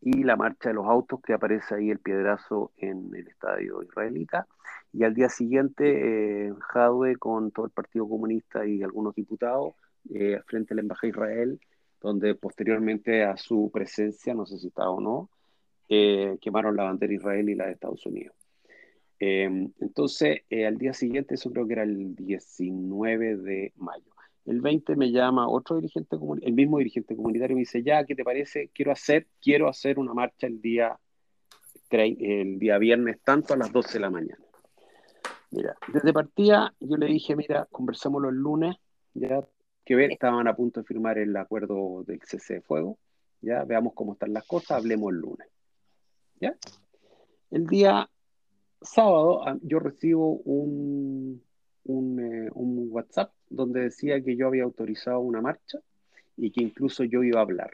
y la marcha de los autos que aparece ahí el piedrazo en el estadio israelita. Y al día siguiente, eh, Jadwe con todo el Partido Comunista y algunos diputados eh, frente a la Embajada de Israel, donde posteriormente a su presencia, no sé si está o no, eh, quemaron la bandera de Israel y la de Estados Unidos. Eh, entonces, al día siguiente, eso creo que era el 19 de mayo. El 20 me llama otro dirigente, el mismo dirigente comunitario, me dice, ya, ¿qué te parece? Quiero hacer, quiero hacer una marcha el día, el día viernes, tanto a las 12 de la mañana. Mira, desde partida yo le dije, mira, conversémoslo el lunes, ya que ver, estaban a punto de firmar el acuerdo del cese de fuego, ya veamos cómo están las cosas, hablemos el lunes. ¿Ya? El día sábado ah, yo recibo un, un, eh, un WhatsApp donde decía que yo había autorizado una marcha y que incluso yo iba a hablar.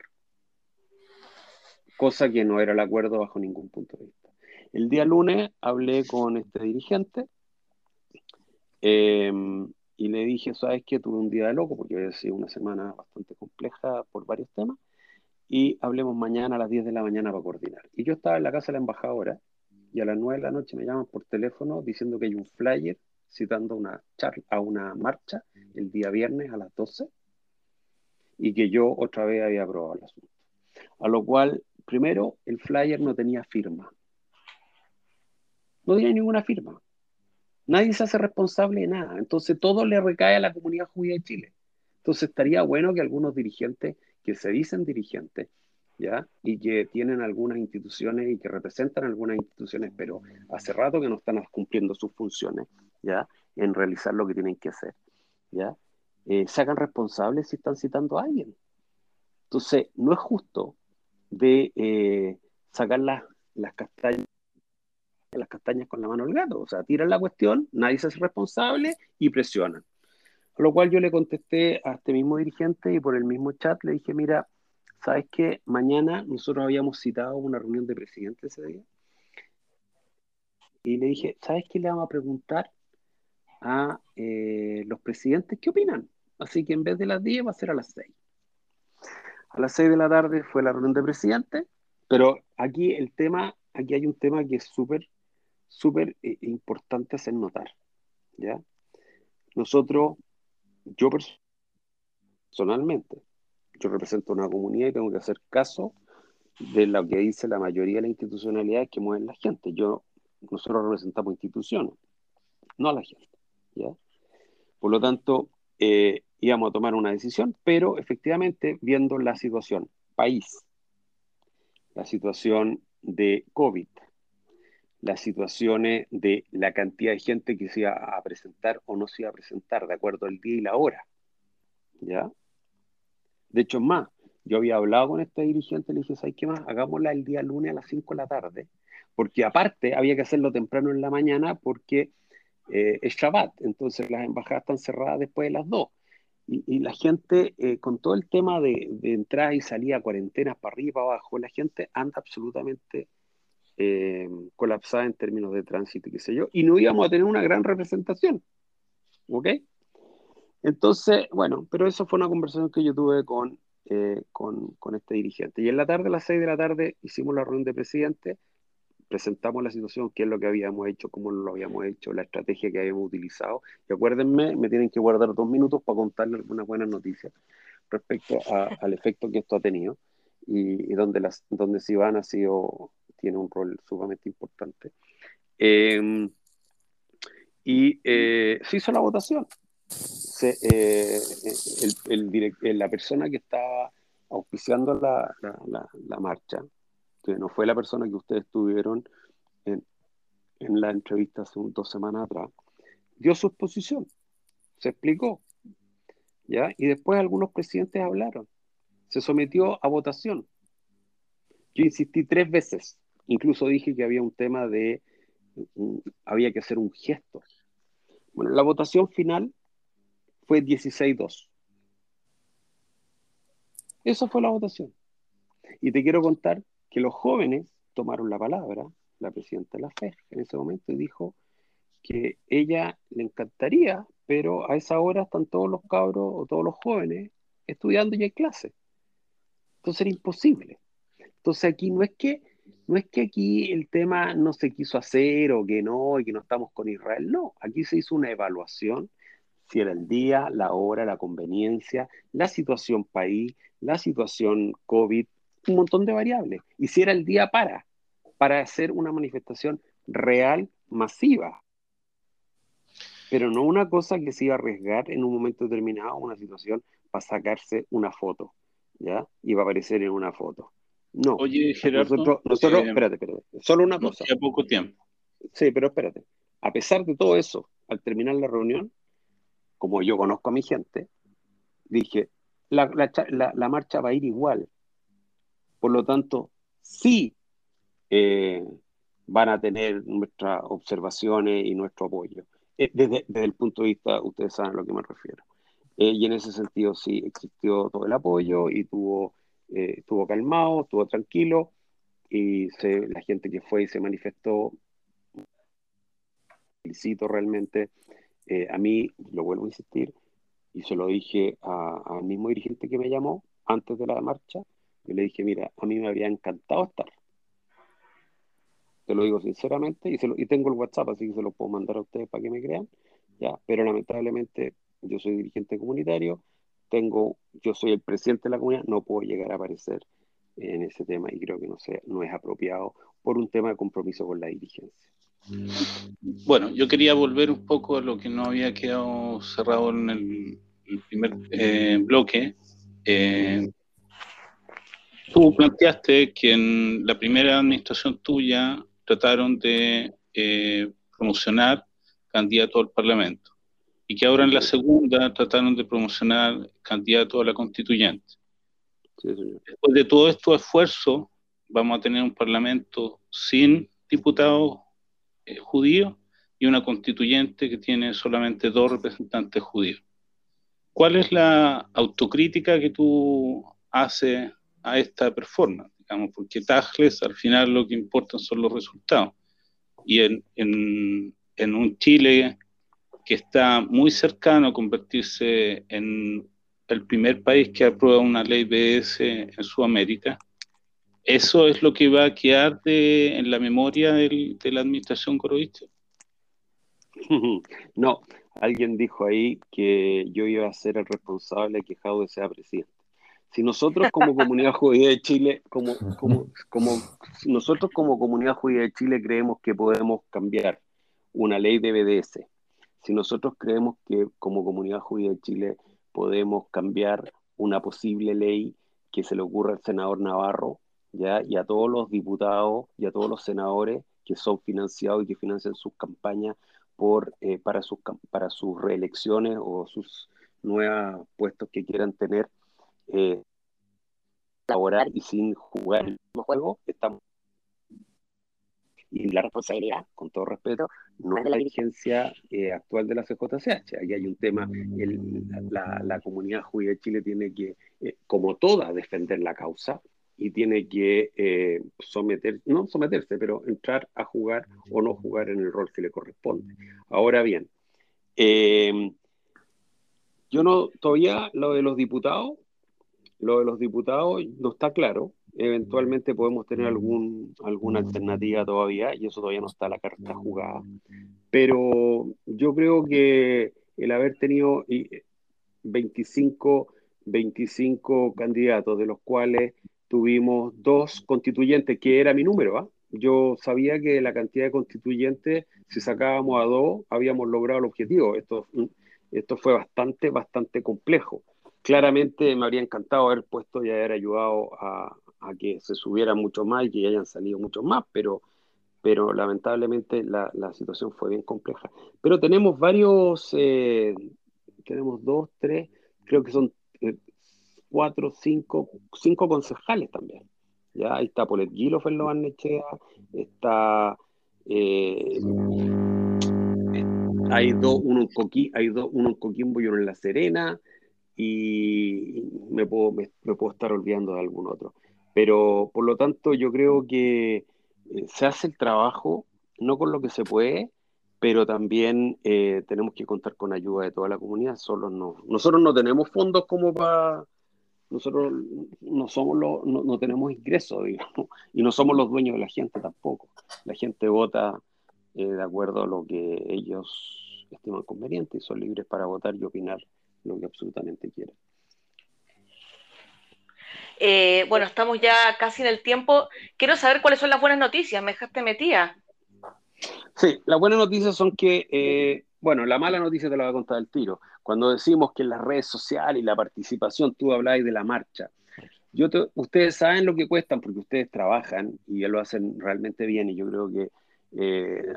Cosa que no era el acuerdo bajo ningún punto de vista. El día lunes hablé con este dirigente em, y le dije, sabes que tuve un día de loco porque había sido una semana bastante compleja por varios temas y hablemos mañana a las 10 de la mañana para coordinar. Y yo estaba en la casa de la embajadora y a las 9 de la noche me llaman por teléfono diciendo que hay un flyer citando una charla, a una marcha el día viernes a las 12 y que yo otra vez había aprobado el asunto. A lo cual, primero, el flyer no tenía firma. No tenía ninguna firma. Nadie se hace responsable de nada. Entonces todo le recae a la comunidad judía de Chile. Entonces estaría bueno que algunos dirigentes que se dicen dirigentes, ¿ya? Y que tienen algunas instituciones y que representan algunas instituciones, pero hace rato que no están cumpliendo sus funciones, ¿ya? En realizar lo que tienen que hacer, ¿ya? Eh, se hagan responsables si están citando a alguien. Entonces, no es justo de eh, sacar las, las castañas con la mano al gato. O sea, tiran la cuestión, nadie se hace responsable y presionan. A lo cual yo le contesté a este mismo dirigente y por el mismo chat le dije, mira, ¿sabes qué? Mañana nosotros habíamos citado una reunión de presidentes ese día. Y le dije, ¿sabes qué le vamos a preguntar a eh, los presidentes qué opinan? Así que en vez de las 10 va a ser a las 6. A las 6 de la tarde fue la reunión de presidentes, pero aquí el tema, aquí hay un tema que es súper súper eh, importante hacer notar. ¿ya? Nosotros, yo personalmente, yo represento una comunidad y tengo que hacer caso de lo que dice la mayoría de las institucionalidades que mueven la gente. Yo, nosotros representamos instituciones, no a la gente. Por lo tanto, eh, íbamos a tomar una decisión, pero efectivamente, viendo la situación país, la situación de COVID, las situaciones de la cantidad de gente que se iba a presentar o no se iba a presentar, de acuerdo al día y la hora. ¿Ya? De hecho, más, yo había hablado con este dirigente, le dije, ¿sabes qué más? Hagámosla el día lunes a las 5 de la tarde, porque aparte había que hacerlo temprano en la mañana porque eh, es Shabbat, entonces las embajadas están cerradas después de las 2. Y, la gente, eh, con todo el tema de, de entrada y salida, cuarentenas para arriba, para abajo, la gente anda absolutamente eh, colapsada en términos de tránsito y qué sé yo, y no íbamos a tener una gran representación. ¿Ok? Entonces, bueno, pero eso fue una conversación que yo tuve con, eh, con, con, este dirigente. Y en la tarde, a las 6 de la tarde, hicimos la reunión de presidente, presentamos la situación, qué es lo que habíamos hecho, cómo lo habíamos hecho, la estrategia que habíamos utilizado. Y acuérdenme, me tienen que guardar dos minutos para contarles algunas buenas noticias respecto al efecto que esto ha tenido y, y donde, las, donde Sivan ha sido tiene un rol sumamente importante. Em, y eh, se hizo la votación. Eh, el, la persona que estaba auspiciando la, la, marcha, que no fue la persona que ustedes tuvieron en, la entrevista hace dos semanas atrás, dio su exposición, se explicó, ¿ya? Y después algunos presidentes hablaron, se sometió a votación. Yo insistí tres veces Incluso dije que había un tema de, había que hacer un gesto. Bueno, la votación final fue 16-2. Eso fue la votación. Y te quiero contar que los jóvenes tomaron la palabra, la presidenta de la FED en ese momento, y dijo que ella le encantaría, pero a esa hora están todos los cabros o todos los jóvenes estudiando y en clase. Entonces era imposible. Entonces aquí no es que no es que aquí el tema no se quiso hacer o que no y que no estamos con Israel, no, aquí se hizo una evaluación, si era el día, la hora, la conveniencia, la situación país, la situación COVID, un montón de variables, y si era el día para, para hacer una manifestación real, masiva, pero no una cosa que se iba a arriesgar en un momento determinado, una situación para sacarse una foto, ¿ya? Y va a aparecer en una foto. No. Oye, Gerardo. Nosotros, eh, espérate, espérate. Solo una cosa. Ya poco tiempo. Sí, pero espérate. A pesar de todo eso, al terminar la reunión, como yo conozco a mi gente, dije, la, marcha va a ir igual. Por lo tanto, sí eh, van a tener nuestras observaciones y nuestro apoyo. Eh, desde, desde, el punto de vista, ustedes saben a lo que me refiero. y en ese sentido sí existió todo el apoyo y tuvo eh, estuvo calmado, estuvo tranquilo y la gente que fue y se manifestó, felicito realmente. Eh, a mí, lo vuelvo a insistir, y se lo dije al mismo dirigente que me llamó antes de la marcha, yo le dije, mira, a mí me habría encantado estar. te lo digo sinceramente, y, se y tengo el WhatsApp, así que se lo puedo mandar a ustedes para que me crean, ya, pero lamentablemente yo soy dirigente comunitario, tengo, yo soy el presidente de la comunidad, no puedo llegar a aparecer en ese tema y creo que no, sea, no es apropiado por un tema de compromiso con la dirigencia. Bueno, yo quería volver un poco a lo que no había quedado cerrado en el, primer eh, bloque. Eh, tú planteaste que en la primera administración tuya trataron de eh, promocionar candidatos al Parlamento y que ahora en la segunda trataron de promocionar candidatos a la constituyente. Después de todo estos esfuerzos, vamos a tener un Parlamento sin diputados eh, judíos y una constituyente que tiene solamente dos representantes judíos. ¿Cuál es la autocrítica que tú haces a esta performance? Digamos, porque Tajles al final lo que importan son los resultados. Y en, en un Chile que está muy cercano a convertirse en el primer país que aprueba una ley BS en Sudamérica, ¿eso es lo que va a quedar en la memoria de la administración coroísta? No, alguien dijo ahí que yo iba a ser el responsable de que Jaude sea presidente. Si nosotros como comunidad judía de Chile, como, como, como nosotros como comunidad judía de Chile creemos que podemos cambiar una ley de BDS, si nosotros creemos que como comunidad judía de Chile podemos cambiar una posible ley que se le ocurra al senador Navarro, ¿ya? y a todos los diputados y a todos los senadores que son financiados y que financian sus campañas por, eh, para, sus, para sus reelecciones o sus nuevos puestos que quieran tener, eh, laborar y sin jugar el mismo juego, estamos y la responsabilidad, con todo respeto, no es la dirigencia eh, actual de la CJCH. Aquí hay un tema, la, comunidad judía de Chile tiene que, eh, como toda, defender la causa y tiene que someter, no someterse, pero entrar a jugar o no jugar en el rol que le corresponde. Ahora bien, yo no, todavía lo de los diputados, lo de los diputados no está claro eventualmente podemos tener algún, alguna alternativa todavía y eso todavía no está la carta jugada. Pero yo creo que el haber tenido 25, 25 candidatos, de los cuales tuvimos dos constituyentes, que era mi número, ¿ah? yo sabía que la cantidad de constituyentes, si sacábamos a dos, habíamos logrado el objetivo. Esto, esto fue bastante, bastante complejo. Claramente me habría encantado haber puesto y haber ayudado a, que se subiera mucho más y que hayan salido mucho más, pero, pero lamentablemente la, situación fue bien compleja. Pero tenemos varios, eh, tenemos dos, tres, creo que son eh, cuatro, cinco, cinco concejales también. Ya ahí está Polet Guilo, Ferlo Barnechea, está eh, hay dos, uno en hay dos, uno en Coquimbo y uno en La Serena, y me puedo, me puedo estar olvidando de algún otro. Pero por lo tanto yo creo que eh, se hace el trabajo, no con lo que se puede, pero también eh, tenemos que contar con ayuda de toda la comunidad. Solo no, nosotros no tenemos fondos como para... Nosotros no, somos los, no, tenemos ingresos, digamos, y no somos los dueños de la gente tampoco. La gente vota eh, de acuerdo a lo que ellos estiman conveniente y son libres para votar y opinar lo que absolutamente quieran. Eh, bueno, estamos ya casi en el tiempo. Quiero saber cuáles son las buenas noticias. Me dejaste metida. Sí, las buenas noticias son que, eh, bueno, la mala noticia te la voy a contar el tiro. Cuando decimos que en las redes sociales y la participación, tú habláis de la marcha. Yo ustedes saben lo que cuestan porque ustedes trabajan y ya lo hacen realmente bien y yo creo que eh,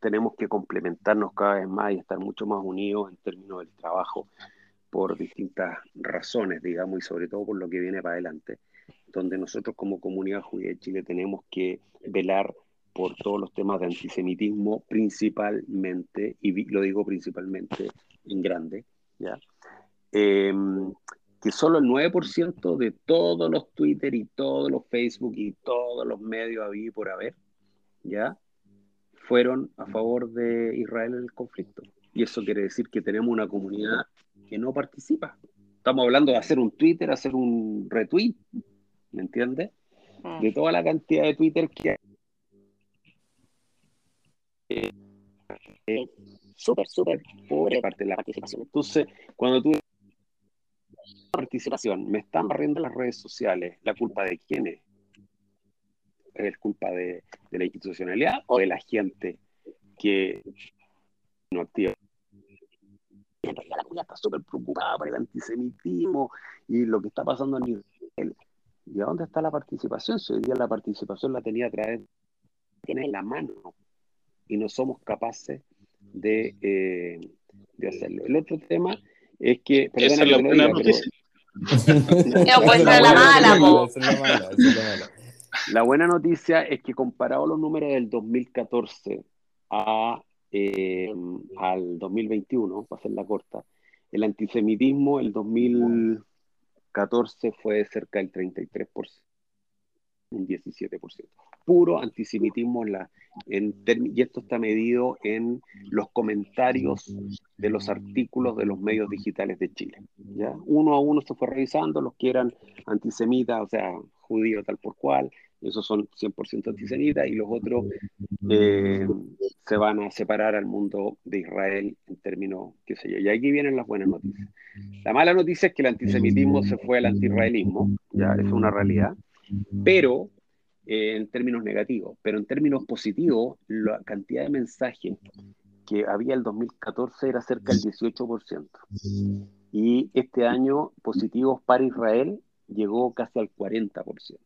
tenemos que complementarnos cada vez más y estar mucho más unidos en términos del trabajo por distintas razones, digamos, y sobre todo por lo que viene para adelante, donde nosotros como comunidad judía de Chile tenemos que velar por todos los temas de antisemitismo principalmente, y lo digo principalmente en grande, ¿ya? Em, que solo el 9% de todos los Twitter y todos los Facebook y todos los medios había por haber, ¿ya? Fueron a favor de Israel en el conflicto. Y eso quiere decir que tenemos una comunidad que no participa. Estamos hablando de hacer un Twitter, hacer un retweet, ¿me entiendes? Mm. De toda la cantidad de Twitter que hay. eh, súper, súper pobre parte de la participación. Entonces, cuando tú participación, me están barriendo las redes sociales, ¿la culpa de quién es? ¿Es culpa de, de la institucionalidad o de la gente que no activa? En realidad la comunidad está súper preocupada por el antisemitismo y lo que está pasando en Israel. ¿Y a dónde está la participación? Si hoy día la participación la tenía a través, tiene en la mano y no somos capaces de, eh, de hacerlo. El otro tema es que, perdona que lo diga, pero, pues la, mala, la buena noticia es que comparado los números del 2014 a, eh, al 2021, para hacer la corta, el antisemitismo el 2014 fue cerca del 33%, un 17% puro antisemitismo la, en, y esto está medido en los comentarios de los artículos de los medios digitales de Chile. ¿ya? Uno a uno se fue revisando los que eran antisemitas, o sea, judíos tal por cual, esos son 100% antisemitas, y los otros eh, se van a separar al mundo de Israel en términos, qué sé yo. Y aquí vienen las buenas noticias. La mala noticia es que el antisemitismo se fue al antiisraelismo, ya es una realidad, pero en términos negativos, pero en términos positivos, la cantidad de mensajes que había el 2014 era cerca del 18%. Y este año positivos para Israel llegó casi al 40%.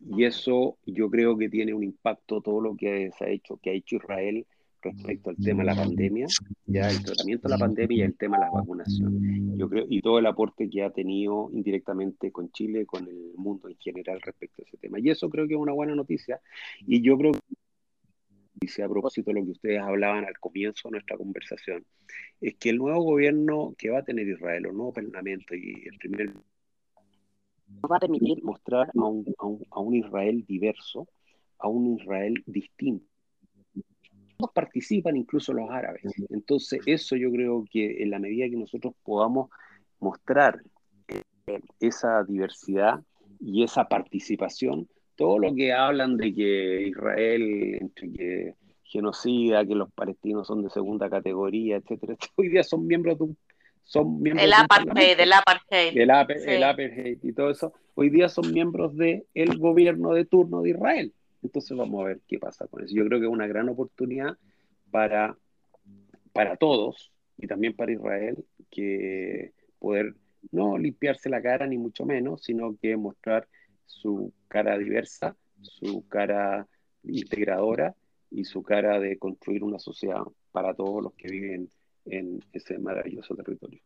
Y eso yo creo que tiene un impacto todo lo que se ha hecho, que ha hecho Israel respecto al tema de la pandemia, ya el tratamiento de la pandemia y el tema de la vacunación. Yo creo, y todo el aporte que ha tenido indirectamente con Chile, con el mundo en general respecto a ese tema. Y eso creo que es una buena noticia. Y yo creo que, a propósito de lo que ustedes hablaban al comienzo de nuestra conversación, es que el nuevo gobierno que va a tener Israel, el nuevo parlamento y el primer va a permitir mostrar a un, a un Israel diverso, a un Israel distinto participan, incluso los árabes. Entonces, eso yo creo que en la medida que nosotros podamos mostrar eh, esa diversidad y esa participación, todo lo que hablan de que Israel, entre que genocida, que los palestinos son de segunda categoría, etcétera, hoy día son miembros de un son miembros el apartheid, el apartheid. El, apartheid y todo eso, hoy día son miembros del el gobierno de turno de Israel. Entonces vamos a ver qué pasa con eso. Yo creo que es una gran oportunidad para, para todos y también para Israel que poder no limpiarse la cara ni mucho menos, sino que mostrar su cara diversa, su cara integradora y su cara de construir una sociedad para todos los que viven en ese maravilloso territorio.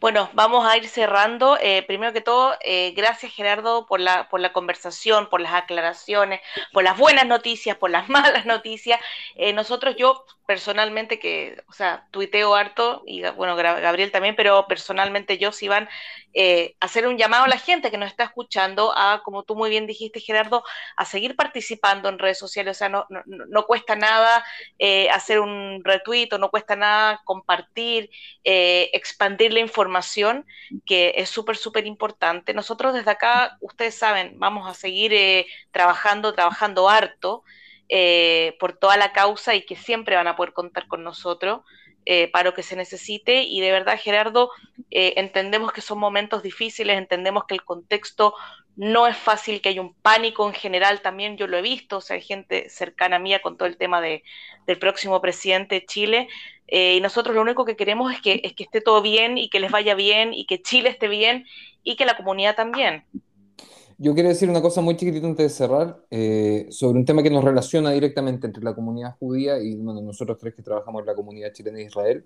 Bueno, vamos a ir cerrando. Eh, primero que todo, eh, gracias Gerardo por la, por la conversación, por las aclaraciones, por las buenas noticias, por las malas noticias. Eh, nosotros, yo personalmente, que, o sea, tuiteo harto, y bueno, Gabriel también, pero personalmente yo, si van a hacer un llamado a la gente que nos está escuchando a, como tú muy bien dijiste, Gerardo, a seguir participando en redes sociales. O sea, no, no, no cuesta nada hacer un retweet, no cuesta nada compartir, expandir la información, que es súper, súper importante. Nosotros desde acá, ustedes saben, vamos a seguir eh, trabajando, trabajando harto eh, por toda la causa y que siempre van a poder contar con nosotros. Eh, para lo que se necesite y de verdad Gerardo entendemos que son momentos difíciles entendemos que el contexto no es fácil, que hay un pánico en general también, yo lo he visto, o sea, hay gente cercana a mía con todo el tema de, del próximo presidente de Chile, eh, y nosotros lo único que queremos es que, es que esté todo bien y que les vaya bien y que Chile esté bien y que la comunidad también. Yo quiero decir una cosa muy chiquitita antes de cerrar, eh, sobre un tema que nos relaciona directamente entre la comunidad judía y bueno, nosotros tres que trabajamos en la comunidad chilena de Israel.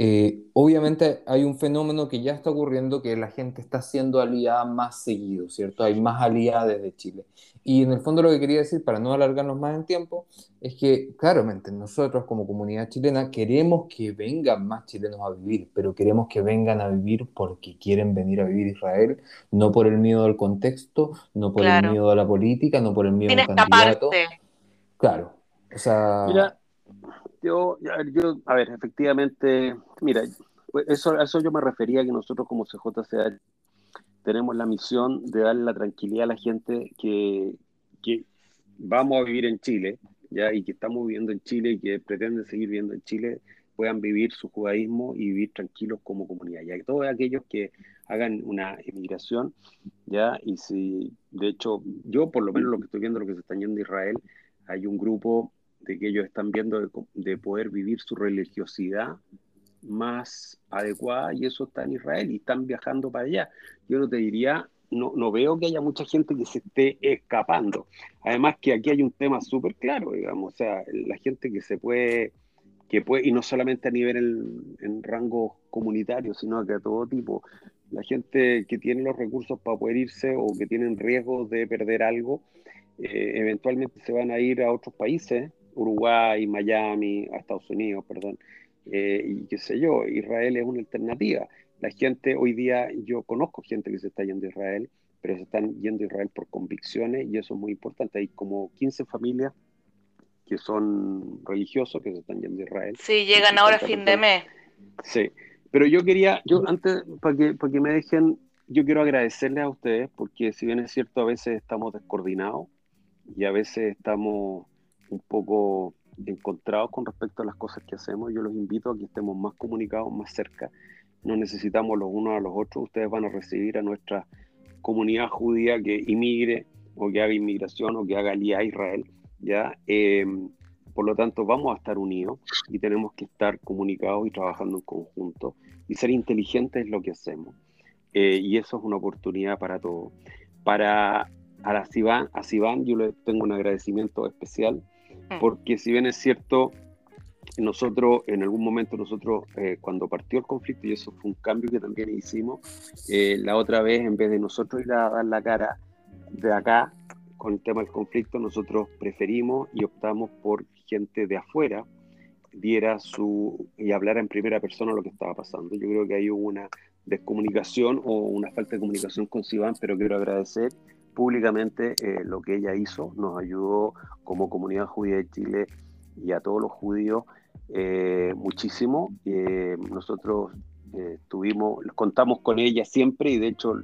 Eh, obviamente hay un fenómeno que ya está ocurriendo que la gente está siendo aliada más seguido, ¿cierto? Hay más aliadas desde Chile. Y en el fondo lo que quería decir, para no alargarnos más en tiempo, es que claramente nosotros como comunidad chilena queremos que vengan más chilenos a vivir, pero queremos que vengan a vivir porque quieren venir a vivir Israel, no por el miedo al contexto, no por el miedo a la política, no por el miedo al candidato. Claro. O sea, yo, a ver, efectivamente, mira, eso, a eso yo me refería que nosotros como CJCA tenemos la misión de darle la tranquilidad a la gente que, que vamos a vivir en Chile, ¿ya? y que estamos viviendo en Chile y que pretenden seguir viviendo en Chile puedan vivir su judaísmo y vivir tranquilos como comunidad. Ya que todos aquellos que hagan una emigración, ya, y si, de hecho, yo por lo menos lo que estoy viendo, lo que se está yendo a Israel, hay un grupo de que ellos están viendo de, de poder vivir su religiosidad más adecuada y eso está en Israel y están viajando para allá. Yo no te diría, no, no veo que haya mucha gente que se esté escapando. Además que aquí hay un tema súper claro, digamos, o sea, la gente que se puede, que puede, y no solamente a nivel en, en rango comunitario, sino que a todo tipo, la gente que tiene los recursos para poder irse o que tienen riesgo de perder algo, eh, eventualmente se van a ir a otros países, Uruguay, Miami, a Estados Unidos, perdón, eh, y qué sé yo, Israel es una alternativa. La gente hoy día, yo conozco gente que se está yendo a Israel, pero se están yendo a Israel por convicciones y eso es muy importante. Hay como 15 familias que son religiosos que se están yendo a Israel. Sí, llegan ahora a fin de mes. Sí, pero yo quería, yo antes, para que, para que me dejen, yo quiero agradecerles a ustedes porque si bien es cierto, a veces estamos descoordinados y a veces estamos un poco encontrados con respecto a las cosas que hacemos. Yo los invito a que estemos más comunicados, más cerca. No necesitamos los unos a los otros. Ustedes van a recibir a nuestra comunidad judía que inmigre o que haga inmigración o que haga alía a Israel. ¿ya? Em, por lo tanto, vamos a estar unidos y tenemos que estar comunicados y trabajando en conjunto. Y ser inteligentes es lo que hacemos. Eh, y eso es una oportunidad para todos. Para a Sivan, a Sivan yo le tengo un agradecimiento especial. Porque si bien es cierto, nosotros, en algún momento nosotros, eh, cuando partió el conflicto, y eso fue un cambio que también hicimos, eh, la otra vez, en vez de nosotros ir a dar la cara de acá con el tema del conflicto, nosotros preferimos y optamos por gente de afuera diera su y hablara en primera persona lo que estaba pasando. Yo creo que hay una descomunicación o una falta de comunicación con Sivan, pero quiero agradecer públicamente eh, lo que ella hizo, nos ayudó como comunidad judía de Chile y a todos los judíos eh, muchísimo. Eh, nosotros tuvimos, contamos con ella siempre y de hecho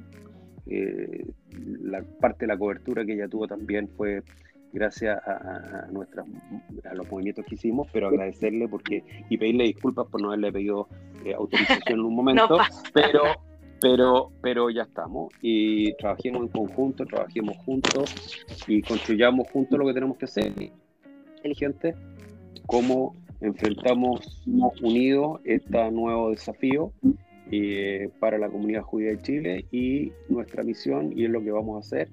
la parte de la cobertura que ella tuvo también fue gracias a, nuestras, a los movimientos que hicimos, pero agradecerle porque y pedirle disculpas por no haberle pedido autorización en un momento, pero pero, pero ya estamos y trabajemos en conjunto, trabajemos juntos y construyamos juntos lo que tenemos que hacer. Inteligente, cómo enfrentamos unidos este nuevo desafío eh, para la comunidad judía de Chile y nuestra misión, y es lo que vamos a hacer,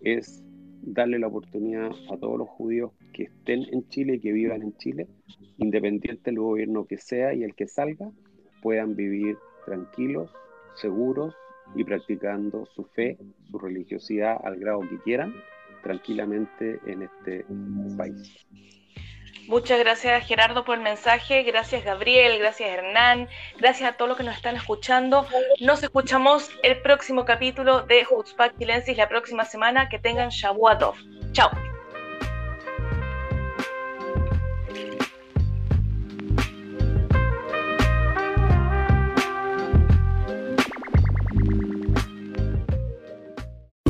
es darle la oportunidad a todos los judíos que estén en Chile y que vivan en Chile, independiente del gobierno que sea y el que salga, puedan vivir tranquilos seguros y practicando su fe, su religiosidad al grado que quieran, tranquilamente en este país. Muchas gracias Gerardo por el mensaje, gracias Gabriel, gracias Hernán, gracias a todos los que nos están escuchando. Nos escuchamos el próximo capítulo de Hutzpak Chilensis la próxima semana. Que tengan Shabuatov. Chao.